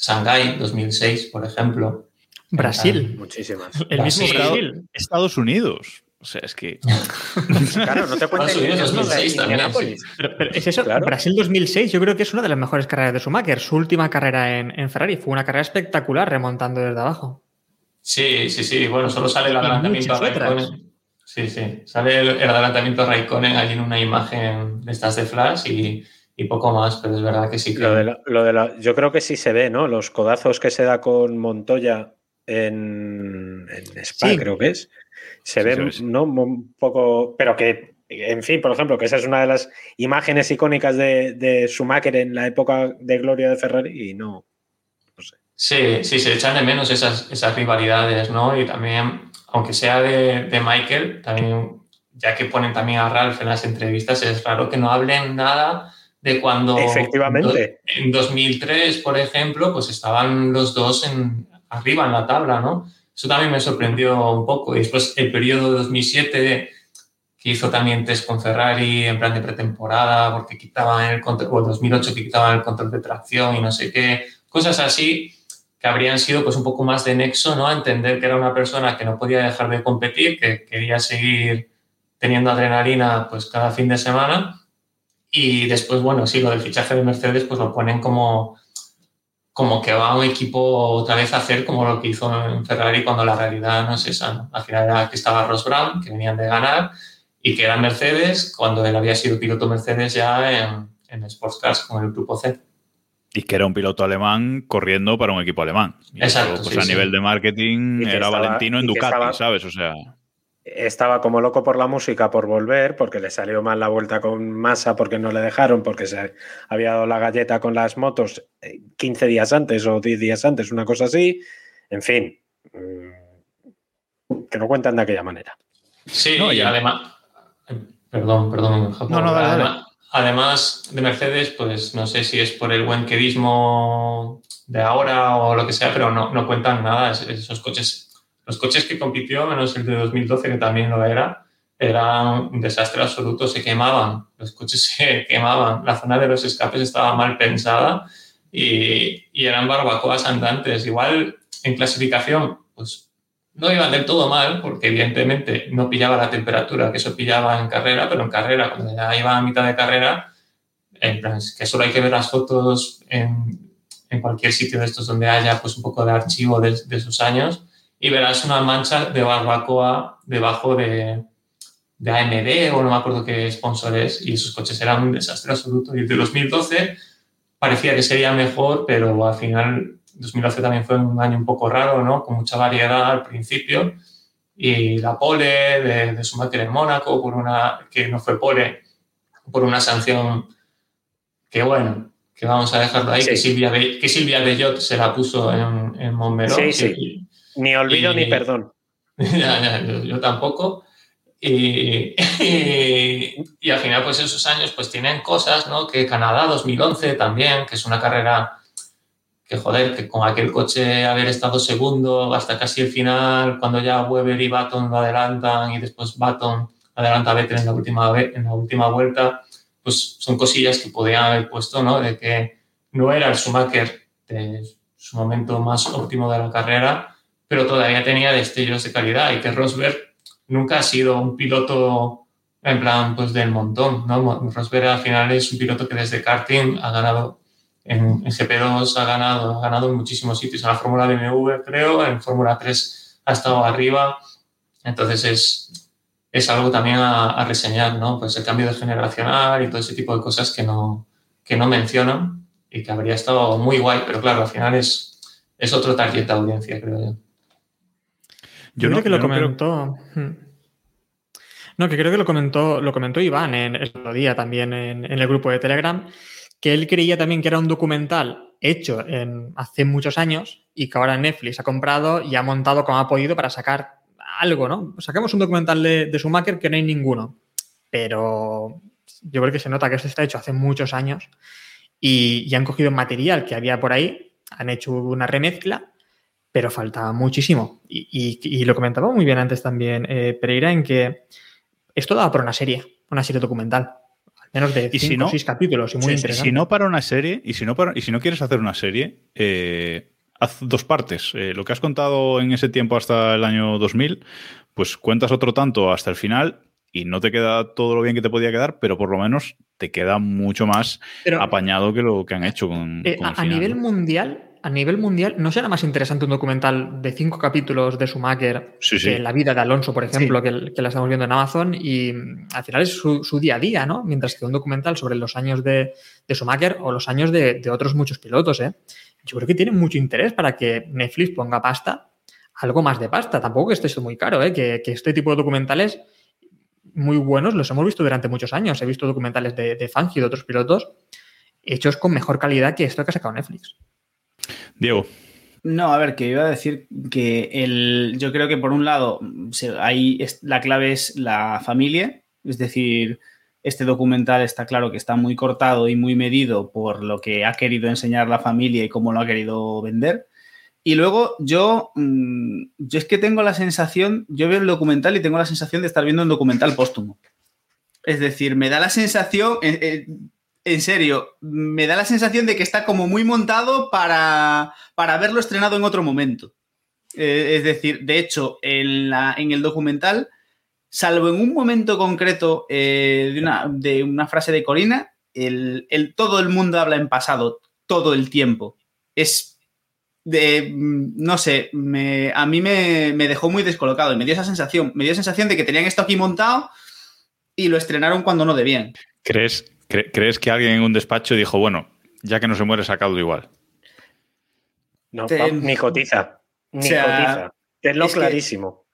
Shanghái 2006, por ejemplo. Brasil. Muchísimas. El mismo Brasil. Estados Unidos. O sea, es que. Claro, no te cuentes Estados Unidos 2006 también. Pero, pero es eso, Claro. Brasil 2006 yo creo que es una de las mejores carreras de Schumacher. Su última carrera en, en Ferrari fue una carrera espectacular remontando desde abajo. Sí, sí, sí. Bueno, solo sale el adelantamiento a. Raikkonen. Sí, sí. Sale el, el adelantamiento a Raikkonen allí en una imagen de estas de flash y, y poco más, pero es verdad que sí que. Lo de la- lo de la- yo creo que sí se ve, ¿no? Los codazos que se da con Montoya en, en Spa, Sí. creo que es. Se Sí, ve, sí. ¿no? Un poco. Pero que, en fin, por ejemplo, que esa es una de las imágenes icónicas de, de Schumacher en la época de gloria de Ferrari y no. Sí, sí, se echan de menos esas, esas rivalidades, ¿no? Y también, aunque sea de, de Michael, también, ya que ponen también a Ralph en las entrevistas, es raro que no hablen nada de cuando... Efectivamente. En 2003, por ejemplo, pues estaban los dos en, arriba en la tabla, ¿no? Eso también me sorprendió un poco. Y después el periodo de 2007, que hizo también test con Ferrari en plan de pretemporada, porque quitaban el control, o el 2008 que quitaban el control de tracción y no sé qué, cosas así que habrían sido pues un poco más de nexo, ¿no? A entender que era una persona que no podía dejar de competir, que quería seguir teniendo adrenalina pues cada fin de semana y después, bueno, sí, lo del fichaje de Mercedes pues lo ponen como, como que va un equipo otra vez a hacer como lo que hizo en Ferrari cuando la realidad no es esa, ¿no? Al final era que estaba Ross Brown, que venían de ganar y que era Mercedes cuando él había sido piloto Mercedes ya en, en Sports Cars con el grupo C. Y que era un piloto alemán corriendo para un equipo alemán. Y Exacto, eso, pues sí, a sí. nivel de marketing era estaba- Valentino en Ducati, estaba- ¿sabes? O sea, Estaba como loco por la música, por volver, porque le salió mal la vuelta con Massa, porque no le dejaron, porque se había dado la galleta con las motos eh, 15 días antes o 10 días antes, una cosa así. En fin, mm, que no cuentan de aquella manera. Sí, No, y además. Perdón, perdón, Jacobo. No, no, dale, dale. además, además de Mercedes, pues no sé si es por el buen quedismo de ahora o lo que sea, pero no, no cuentan nada. Es- Esos coches, los coches que compitió, menos el de 2012, que también lo era, eran un desastre absoluto. Se quemaban, los coches se quemaban. La zona de los escapes estaba mal pensada y, y eran barbacoas andantes. Igual en clasificación, pues no iban del todo mal, porque evidentemente no pillaba la temperatura que eso pillaba en carrera, pero en carrera, cuando ya iba a mitad de carrera, en plan, es que solo hay que ver las fotos en, en cualquier sitio de estos donde haya pues un poco de archivo de, de años y verás una mancha de barbacoa debajo de, de AMD o no me acuerdo qué sponsor es y esos coches eran un desastre absoluto. Y el de 2012 parecía que sería mejor, pero al final 2012 también fue un año un poco raro, ¿no? Con mucha variedad al principio. Y la pole de, de Schumacher en Mónaco, por una, que no fue pole, por una sanción que, bueno, que vamos a dejarlo ahí, Sí. que, Silvia que Silvia Bellot se la puso en, en Montmeló. Sí, sí. Ni olvido Y- ni perdón. ya, ya, yo, yo tampoco. Y, y, y al final, pues esos años pues tienen cosas, ¿no? Que Canadá 2011 también, que es una carrera que, joder, que con aquel coche haber estado segundo hasta casi el final, cuando ya Weber y Baton lo adelantan y después Baton adelanta a Vettel en la última, en la última vuelta, pues son cosillas que podían haber puesto, ¿no? De que no era el Schumacher de su momento más óptimo de la carrera, pero todavía tenía destellos de calidad y que Rosberg nunca ha sido un piloto en plan pues del montón, ¿no? Rosberg al final es un piloto que desde karting ha ganado en, en GP2 ha ganado, ha ganado en muchísimos sitios, en la Fórmula BMW creo, en Fórmula 3 ha estado arriba, entonces es, es algo también a, a reseñar, ¿no? Pues el cambio de generacional y todo ese tipo de cosas que no, que no mencionan y que habría estado muy guay, pero claro, al final es, es otro target de audiencia, creo yo. Yo, creo que lo comentó. Hmm. No, que creo que lo comentó, lo comentó Iván en el otro día también en, el grupo de Telegram, que él creía también que era un documental hecho en, hace muchos años y que ahora Netflix ha comprado y ha montado como ha podido para sacar algo, ¿no? Sacamos un documental de, de Schumacher que no hay ninguno, pero yo creo que se nota que esto está hecho hace muchos años y, y han cogido material que había por ahí, han hecho una remezcla pero falta muchísimo. Y, lo comentaba muy bien antes también eh, Pereira en que esto daba para una serie, una serie documental. Al menos de cinco o seis capítulos y muy interesante. Si no para una serie, y si no, para, y si no quieres hacer una serie, eh, haz dos partes. Eh, lo que has contado en ese tiempo hasta el año 2000, pues cuentas otro tanto hasta el final y no te queda todo lo bien que te podía quedar, pero por lo menos te queda mucho más apañado que lo que han hecho con. a, nivel mundial, a nivel mundial, ¿no será más interesante un documental de cinco capítulos de Schumacher que la vida de Alonso, por ejemplo, que, la estamos viendo en Amazon? Y mm, al final es su, día a día, ¿no? Mientras que un documental sobre los años de, de Schumacher o los años de, otros muchos pilotos, ¿eh? Yo creo que tiene mucho interés para que Netflix ponga pasta, algo más de pasta. Tampoco que esté muy caro, ¿eh? Que, este tipo de documentales muy buenos los hemos visto durante muchos años. He visto documentales de, de Fangio y de otros pilotos hechos con mejor calidad que esto que ha sacado Netflix. Diego. No, a ver, que iba a decir que el, yo creo que por un lado ahí la clave es la familia, es decir, este documental está claro que está muy cortado y muy medido por lo que ha querido enseñar la familia y cómo lo ha querido vender. Y luego yo, mm, yo es que tengo la sensación, yo veo el documental y tengo la sensación de estar viendo un documental póstumo. Es decir, me da la sensación, eh, eh, en serio, me da la sensación de que está como muy montado para, para haberlo estrenado en otro momento. Eh, es decir, de hecho, en, la, en, el documental, salvo en un momento concreto eh, de, una, de, una, frase de Corina, el, el, todo el mundo habla en pasado todo el tiempo. Es de, no sé, me, a mí me, me, dejó muy descolocado y me dio esa sensación, me dio sensación de que tenían esto aquí montado y lo estrenaron cuando no debían. ¿Crees, ¿Crees que alguien en un despacho dijo, bueno, ya que no se muere, sacado igual? No, ni cotiza. Ni cotiza. Es lo clarísimo.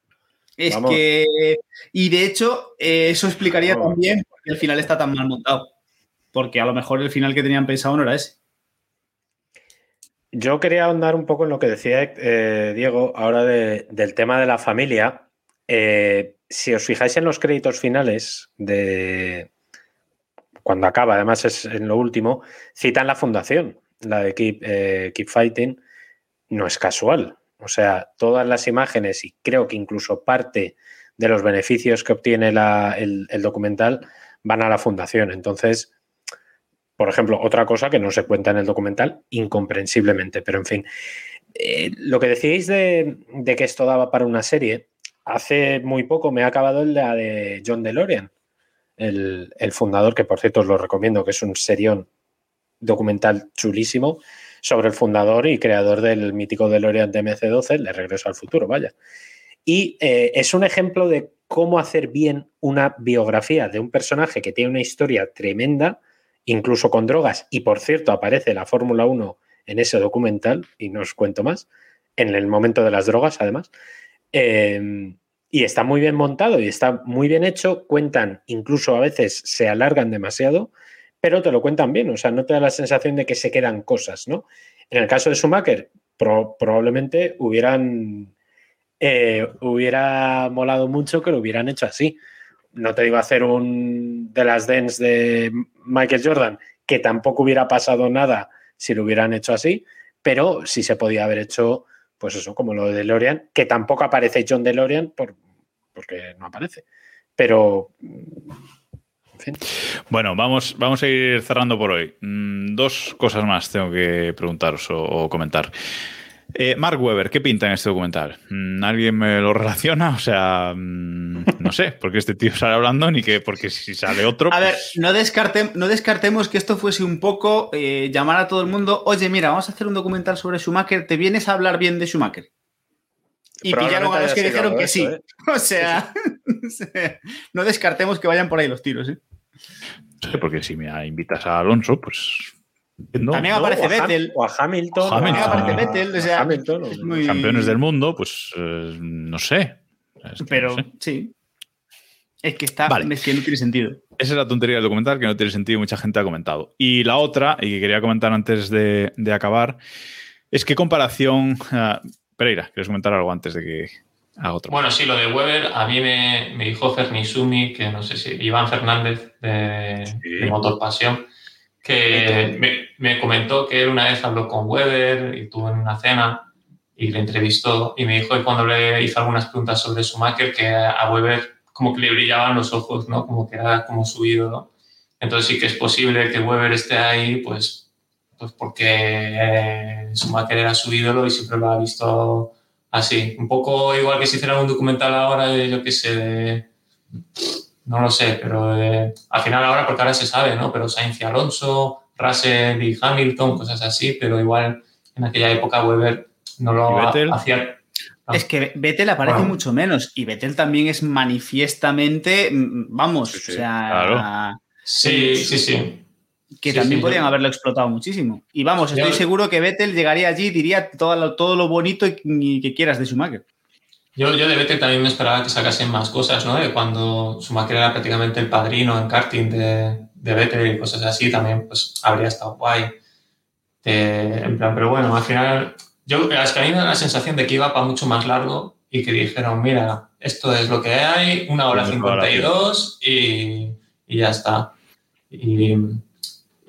es que. Y de hecho, eh, eso explicaría también por qué el final está tan mal montado. Porque a lo mejor el final que tenían pensado no era ese. Yo quería ahondar un poco en lo que decía eh, Diego ahora del tema de la familia. Eh, si os fijáis en los créditos finales de, cuando acaba, además es en lo último, citan la fundación, la de Keep, eh, Fighting, no es casual. O sea, todas las imágenes y creo que incluso parte de los beneficios que obtiene el, documental van a la fundación. Entonces, por ejemplo, otra cosa que no se cuenta en el documental, incomprensiblemente, pero en fin. Eh, lo que decíais de, que esto daba para una serie, hace muy poco me ha acabado de, de John DeLorean el, fundador, que por cierto os lo recomiendo, que es un serión documental chulísimo sobre el fundador y creador del mítico DeLorean DMC-12, de Regreso al Futuro, vaya. Y eh, es un ejemplo de cómo hacer bien una biografía de un personaje que tiene una historia tremenda, incluso con drogas, y por cierto aparece la Fórmula 1 en ese documental, y no os cuento más, en el momento de las drogas, además. Eh, y está muy bien montado y está muy bien hecho. Cuentan, incluso a veces se alargan demasiado, pero te lo cuentan bien. O sea, no te da la sensación de que se quedan cosas, ¿no? En el caso de Schumacher, probablemente hubieran. Eh, hubiera molado mucho que lo hubieran hecho así. No te digo hacer un de las dance de Michael Jordan, que tampoco hubiera pasado nada si lo hubieran hecho así, pero sí se podía haber hecho pues eso, como lo de DeLorean, que tampoco aparece John DeLorean por, porque no aparece. Pero, en fin. Bueno, vamos, vamos a ir cerrando por hoy. Mm, dos cosas más tengo que preguntaros o comentar. Eh, Mark Webber, ¿qué pinta en este documental? Mm, ¿Alguien me lo relaciona? O sea, mm, no sé, porque este tío sale hablando ni que porque si sale otro. A ver, pues no, no descartemos que esto fuese un poco eh, llamar a todo el mundo, oye, mira, vamos a hacer un documental sobre Schumacher, ¿te vienes a hablar bien de Schumacher? Y pillaron a los que dijeron que sí. ¿eh? O sea, no descartemos que vayan por ahí los tiros. ¿eh? Sí, porque si me invitas a Alonso, pues No, También No, aparece Vettel. O a Hamilton. Hamilton. o a- También aparece Vettel. O sea, Hamilton, es o- muy- Campeones del mundo, pues eh, no sé. Es que Pero no sé. sí. Es que está. Vale. Es que no tiene sentido. Esa es la tontería del documental que no tiene sentido y mucha gente ha comentado. Y la otra, y que quería comentar antes de, de acabar, es qué comparación. ah, Pereira, ¿quieres comentar algo antes de que haga otro? Bueno, sí, lo de Weber, a mí me, me dijo Fernisumi, que no sé si Iván Fernández de, Sí. de Motor Pasión, que me, me comentó que él una vez habló con Weber y tuvo en una cena y le entrevistó y me dijo que cuando le hizo algunas preguntas sobre Schumacher que a Weber como que le brillaban los ojos, ¿no? Como que era como su ídolo. Entonces sí que es posible que Weber esté ahí, pues, pues porque eh, Schumacher era su ídolo y siempre lo ha visto así. Un poco igual que si hicieran un documental ahora de, yo qué sé, de... No lo sé, pero de- al final ahora, porque ahora se sabe, ¿no? Pero Sainz y Alonso, Russell y Hamilton, cosas así, pero igual en aquella época Weber no ¿Y lo hacía... Es que Vettel aparece Bueno. mucho menos. Y Vettel también es manifiestamente. mm, Vamos, Sí, sí, o sea. claro. Sí, sí, sí. Que Sí, también sí, podrían haberlo explotado muchísimo. Y vamos, estoy seguro que Vettel llegaría allí y diría todo lo, todo lo bonito y, y que quieras de Schumacher. Yo, yo de Vettel también me esperaba que sacasen más cosas, ¿no? De cuando Schumacher era prácticamente el padrino en karting de, de Vettel y cosas así, también pues habría estado guay. En plan, pero bueno, al final, yo es que a mí me da la sensación de que iba para mucho más largo y que dijeron, mira, esto es lo que hay, una hora cincuenta y dos y, y ya está. Y,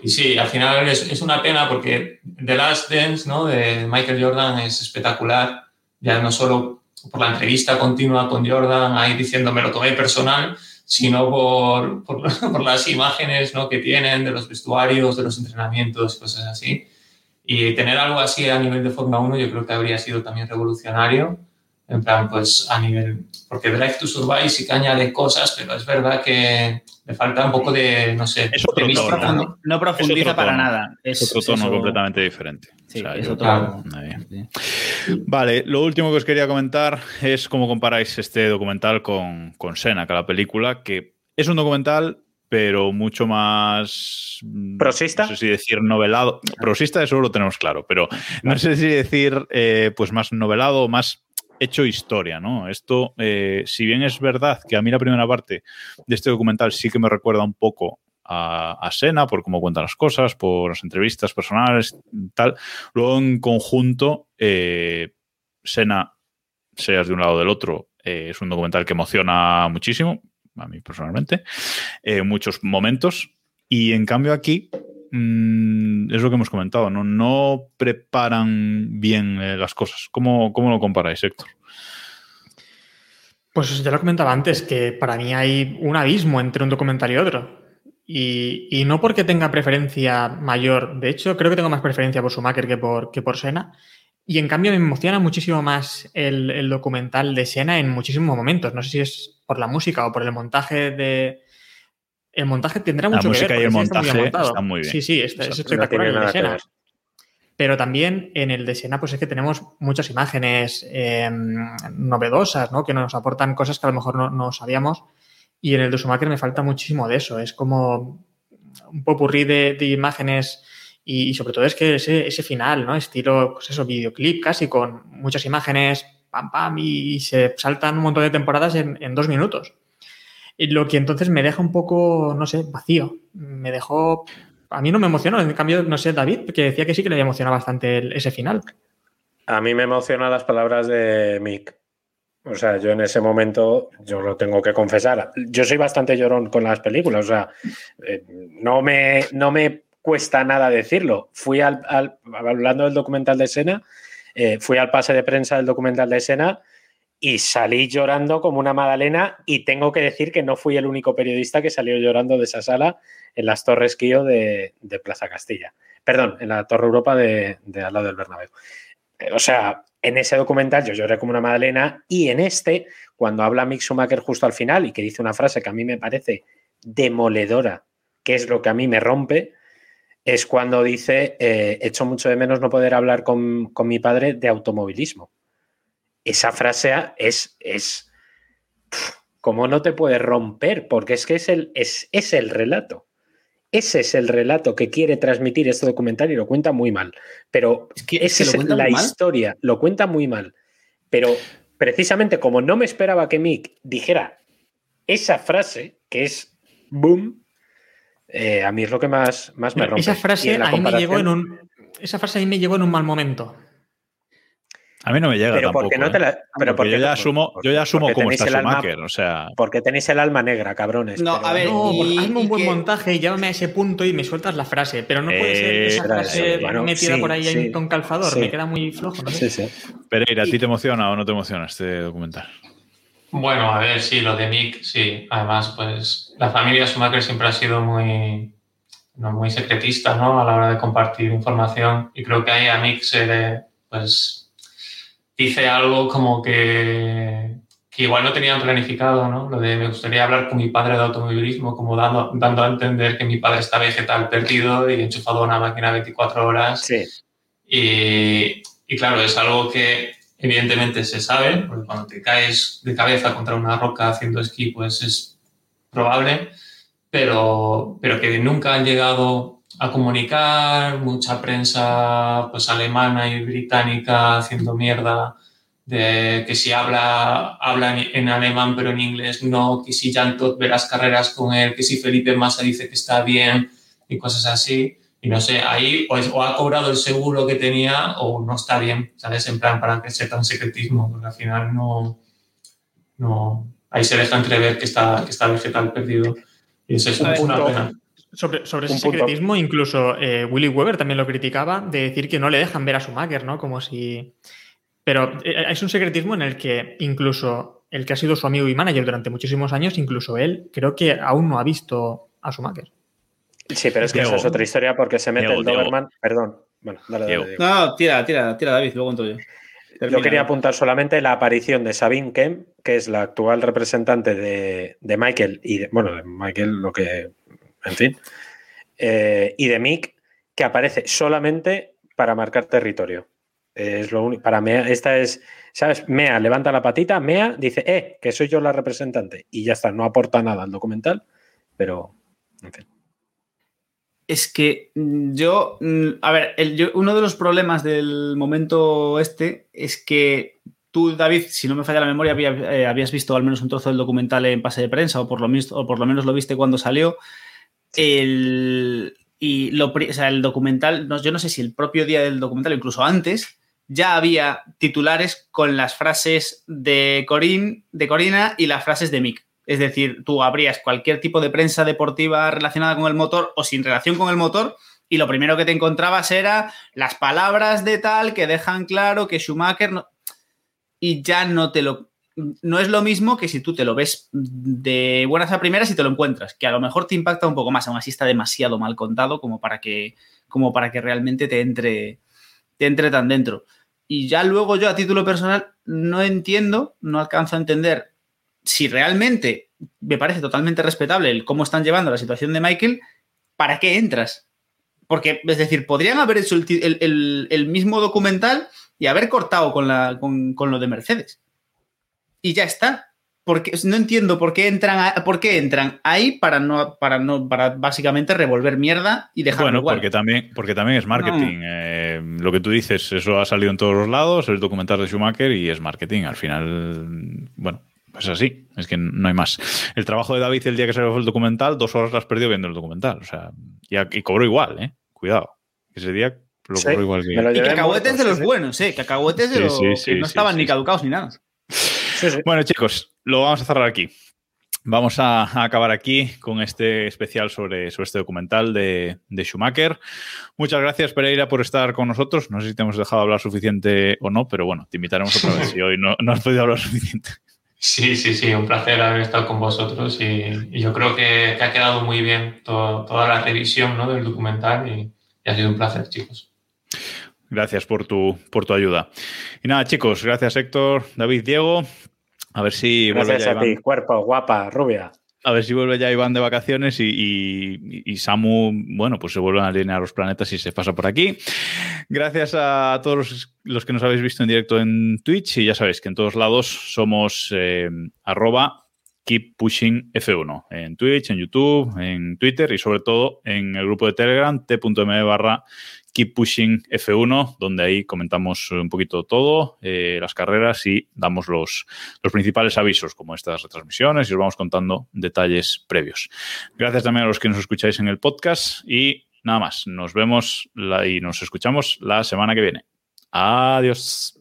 y sí, al final es, es una pena porque The Last Dance, ¿no? De Michael Jordan es espectacular, ya no solo por la entrevista continua con Jordan, ahí diciendo me lo tomé personal, sino por, por, por las imágenes ¿no? que tienen de los vestuarios, de los entrenamientos, cosas así. Y tener algo así a nivel de Fórmula 1 yo creo que habría sido también revolucionario. En plan, pues a nivel. Porque Drive to Survive sí que añade cosas, pero es verdad que le falta un poco de, no sé, Es otro de tono, mística, ¿no? profundiza Es otro para tono. nada. Es, Es otro tono eso- completamente diferente. Sí, O sea, es yo- otro-. Vale, lo último que os quería comentar es cómo comparáis este documental con, con Sena, que la película, que es un documental, pero mucho más. mm, ¿Prosista? No sé si decir novelado. Prosista, eso lo tenemos claro, pero no sé si decir eh, pues más novelado, más hecho historia, ¿no? Esto, eh, si bien es verdad que a mí la primera parte de este documental sí que me recuerda un poco a, Sena por cómo cuenta las cosas, por las entrevistas personales, tal. Luego, en conjunto, eh, Sena, seas de un lado o del otro, eh, es un documental que emociona muchísimo, a mí personalmente, en muchos momentos. Y en cambio aquí, mm, es lo que hemos comentado, no, no preparan bien eh, las cosas. ¿Cómo, ¿Cómo lo comparáis, Héctor? Pues ya lo comentaba antes, que para mí hay un abismo entre un documental y otro. Y, y no porque tenga preferencia mayor, de hecho creo que tengo más preferencia por Schumacher que por, que por Senna. Y en cambio me emociona muchísimo más el, el documental de Senna en muchísimos momentos. No sé si es por la música o por el montaje de... El montaje tendrá La mucho que música ver. y el porque sí está muy montaje montado. están muy bien. Sí, sí, está- es espectacular No el de que. Pero también en el de Sena, pues es que tenemos muchas imágenes eh, novedosas, ¿no? Que nos aportan cosas que a lo mejor no, no sabíamos. Y en el de Schumacher me falta muchísimo de eso. Es como un popurrí de, de imágenes y, y sobre todo es que ese, ese final, ¿no? Estilo, pues eso, videoclip casi con muchas imágenes, pam, pam, y se saltan un montón de temporadas en, en dos minutos. Lo que entonces me deja un poco, no sé, vacío. Me dejó a mí no me emocionó. En cambio, no sé, David, que decía que sí que le había emocionado bastante ese final. A mí me emocionan las palabras de Mick. O sea, yo en ese momento, yo lo tengo que confesar, yo soy bastante llorón con las películas, o sea, eh, no, me, no me cuesta nada decirlo. Fui al, hablando del documental de Sena, eh, fui al pase de prensa del documental de Sena y salí llorando como una magdalena y tengo que decir que no fui el único periodista que salió llorando de esa sala en las Torres Kío de, Plaza Castilla. Perdón, en la Torre Europa de, de al lado del Bernabéu. Eh, O sea, en ese documental yo lloré como una magdalena y en este, cuando habla Mick Schumacher justo al final y que dice una frase que a mí me parece demoledora, que es lo que a mí me rompe, es cuando dice, eh, echo mucho de menos no poder hablar con, con mi padre de automovilismo. Esa frase es, es ¿cómo no te puede romper? Porque es que es el, es, es el relato. ese es el relato que quiere transmitir este documental y lo cuenta muy mal. Pero Es que- esa es que la mal. historia, lo cuenta muy mal. Pero precisamente como no me esperaba que Mick dijera esa frase, que es boom, eh, a mí es lo que más, más me rompe. Esa frase a mí me llegó en un. Esa frase a mí me llegó en un mal momento. A mí no me llega Pero tampoco. porque no ¿eh? te la. Pero Porque porque yo ya asumo, yo ya asumo cómo está el alma- Schumacher, o sea, Porque tenéis el alma negra, cabrones. No, pero- a ver, No, y- hazme un buen que- montaje y llévame a ese punto y me sueltas la frase. Pero no puede ser Eh, esa era frase. Bueno, metida sí, por ahí sí. con calzador. Sí. Me queda muy flojo. ¿no? Sí, sí. Pereira, ¿a ti te emociona o no te emociona este documental? Bueno, a ver, sí, lo de Mick, sí. Además, pues la familia Schumacher siempre ha sido muy, no, muy secretista, ¿no? A la hora de compartir información. Y creo que ahí a Mick se le, pues, dice algo como que, que igual no tenían planificado, ¿no? Lo de me gustaría hablar con mi padre de automovilismo, como dando, dando a entender que mi padre está vegetal perdido y enchufado a una máquina 24 horas. Sí. Y, y claro, es algo que evidentemente se sabe, porque cuando te caes de cabeza contra una roca haciendo esquí, pues es probable, pero, pero que nunca han llegado a comunicar, mucha prensa pues alemana y británica haciendo mierda de que si habla, habla en alemán pero en inglés no, que si Jan Todt ve las carreras con él, que si Felipe Massa dice que está bien y cosas así. Y no sé, ahí o, es- o ha cobrado el seguro que tenía o no está bien, ¿sabes? En plan, para que sea tan secretismo, porque al final no. no ahí se deja entrever que está, que está vegetal perdido. Y eso es Un una punto. pena. Sobre, sobre ese punto. secretismo, incluso eh, Willy Weber también lo criticaba, de decir que no le dejan ver a Schumacher, ¿no? Como si. Pero eh, es un secretismo en el que incluso el que ha sido su amigo y manager durante muchísimos años, incluso él, creo que aún no ha visto a Schumacher. Sí, pero es que Diego. esa es otra historia porque se mete Diego, el Diego. Doberman. Perdón. Bueno, dale, dale, Diego. Diego. No, tira, tira, tira, David, luego cuento yo. Yo Termina. quería apuntar solamente la aparición de Sabine Kemp, que es la actual representante de, de Michael y de, bueno, de Michael, lo que, en fin, eh, y de Mick, que aparece solamente para marcar territorio. Es lo único. Para Mea, esta es, ¿sabes? Mea levanta la patita, Mea dice, eh, que soy yo la representante. Y ya está, no aporta nada al documental, pero, en fin. Es que mm, yo, mm, a ver, uno de los problemas del momento este es que tú, David, si no me falla la memoria, eh, habías visto al menos un trozo del documental en pase de prensa o por lo, o por lo menos lo viste cuando salió. El, y lo, o sea, el documental, no, yo no sé si el propio día del documental, incluso antes, ya había titulares con las frases de, Corín, de Corina y las frases de Mick. Es decir, tú abrías cualquier tipo de prensa deportiva relacionada con el motor o sin relación con el motor y lo primero que te encontrabas era las palabras de tal que dejan claro que Schumacher no... y ya no te lo no es lo mismo que si tú te lo ves de buenas a primeras y te lo encuentras, que a lo mejor te impacta un poco más, aún así está demasiado mal contado como para que como para que realmente te entre te entre tan dentro. Y ya luego yo a título personal no entiendo, no alcanzo a entender si realmente me parece totalmente respetable el cómo están llevando la situación de Michael, ¿para qué entras? Porque, es decir, podrían haber hecho el, el mismo documental y haber cortado con, la, con, con lo de Mercedes. Y ya está. Porque no entiendo por qué entran, a- por qué entran ahí para no, para no, para básicamente revolver mierda y dejarlo Bueno, igual. porque también, porque también es marketing. Eh, lo que tú dices, eso ha salido en todos los lados, el documental de Schumacher y es marketing. Al final, bueno, pues así, es que no hay más. El trabajo de David el día que salió el documental, dos horas las perdió viendo el documental. O sea, y, y cobró igual, ¿eh? Cuidado. Ese día lo Sí, cobró igual que... lo y cacahuetes muerto, de los sí, buenos, ¿eh? Cacahuetes de Sí, los sí, que no sí, estaban sí, ni sí. caducados ni nada. Sí, sí. Bueno, chicos, lo vamos a cerrar aquí. Vamos a, a acabar aquí con este especial sobre, sobre este documental de, de Schumacher. Muchas gracias, Pereira, por estar con nosotros. No sé si te hemos dejado hablar suficiente o no, pero bueno, te invitaremos otra vez si hoy no, no has podido hablar suficiente. Sí, sí, sí, un placer haber estado con vosotros y, y yo creo que, que ha quedado muy bien todo- toda la revisión ¿no? del documental y, y ha sido un placer, chicos. Gracias por tu, por tu ayuda. Y nada, chicos, gracias Héctor, David, Diego. A ver si vuelve Gracias ya a ti, Iván, cuerpo, guapa, rubia. a ver si vuelve ya Iván de vacaciones y, y- y Samu, bueno, pues se vuelven a alinear los planetas y se pasa por aquí. Gracias a todos los, los que nos habéis visto en directo en Twitch y ya sabéis que en todos lados somos eh, arroba Keep Pushing F1 en Twitch, en YouTube, en Twitter y sobre todo en el grupo de Telegram t.me barra Keep Pushing F1, donde ahí comentamos un poquito todo, eh, las carreras y damos los, los principales avisos, como estas retransmisiones, y os vamos contando detalles previos. Gracias también a los que nos escucháis en el podcast y nada más. Nos vemos y nos escuchamos la semana que viene. Adiós.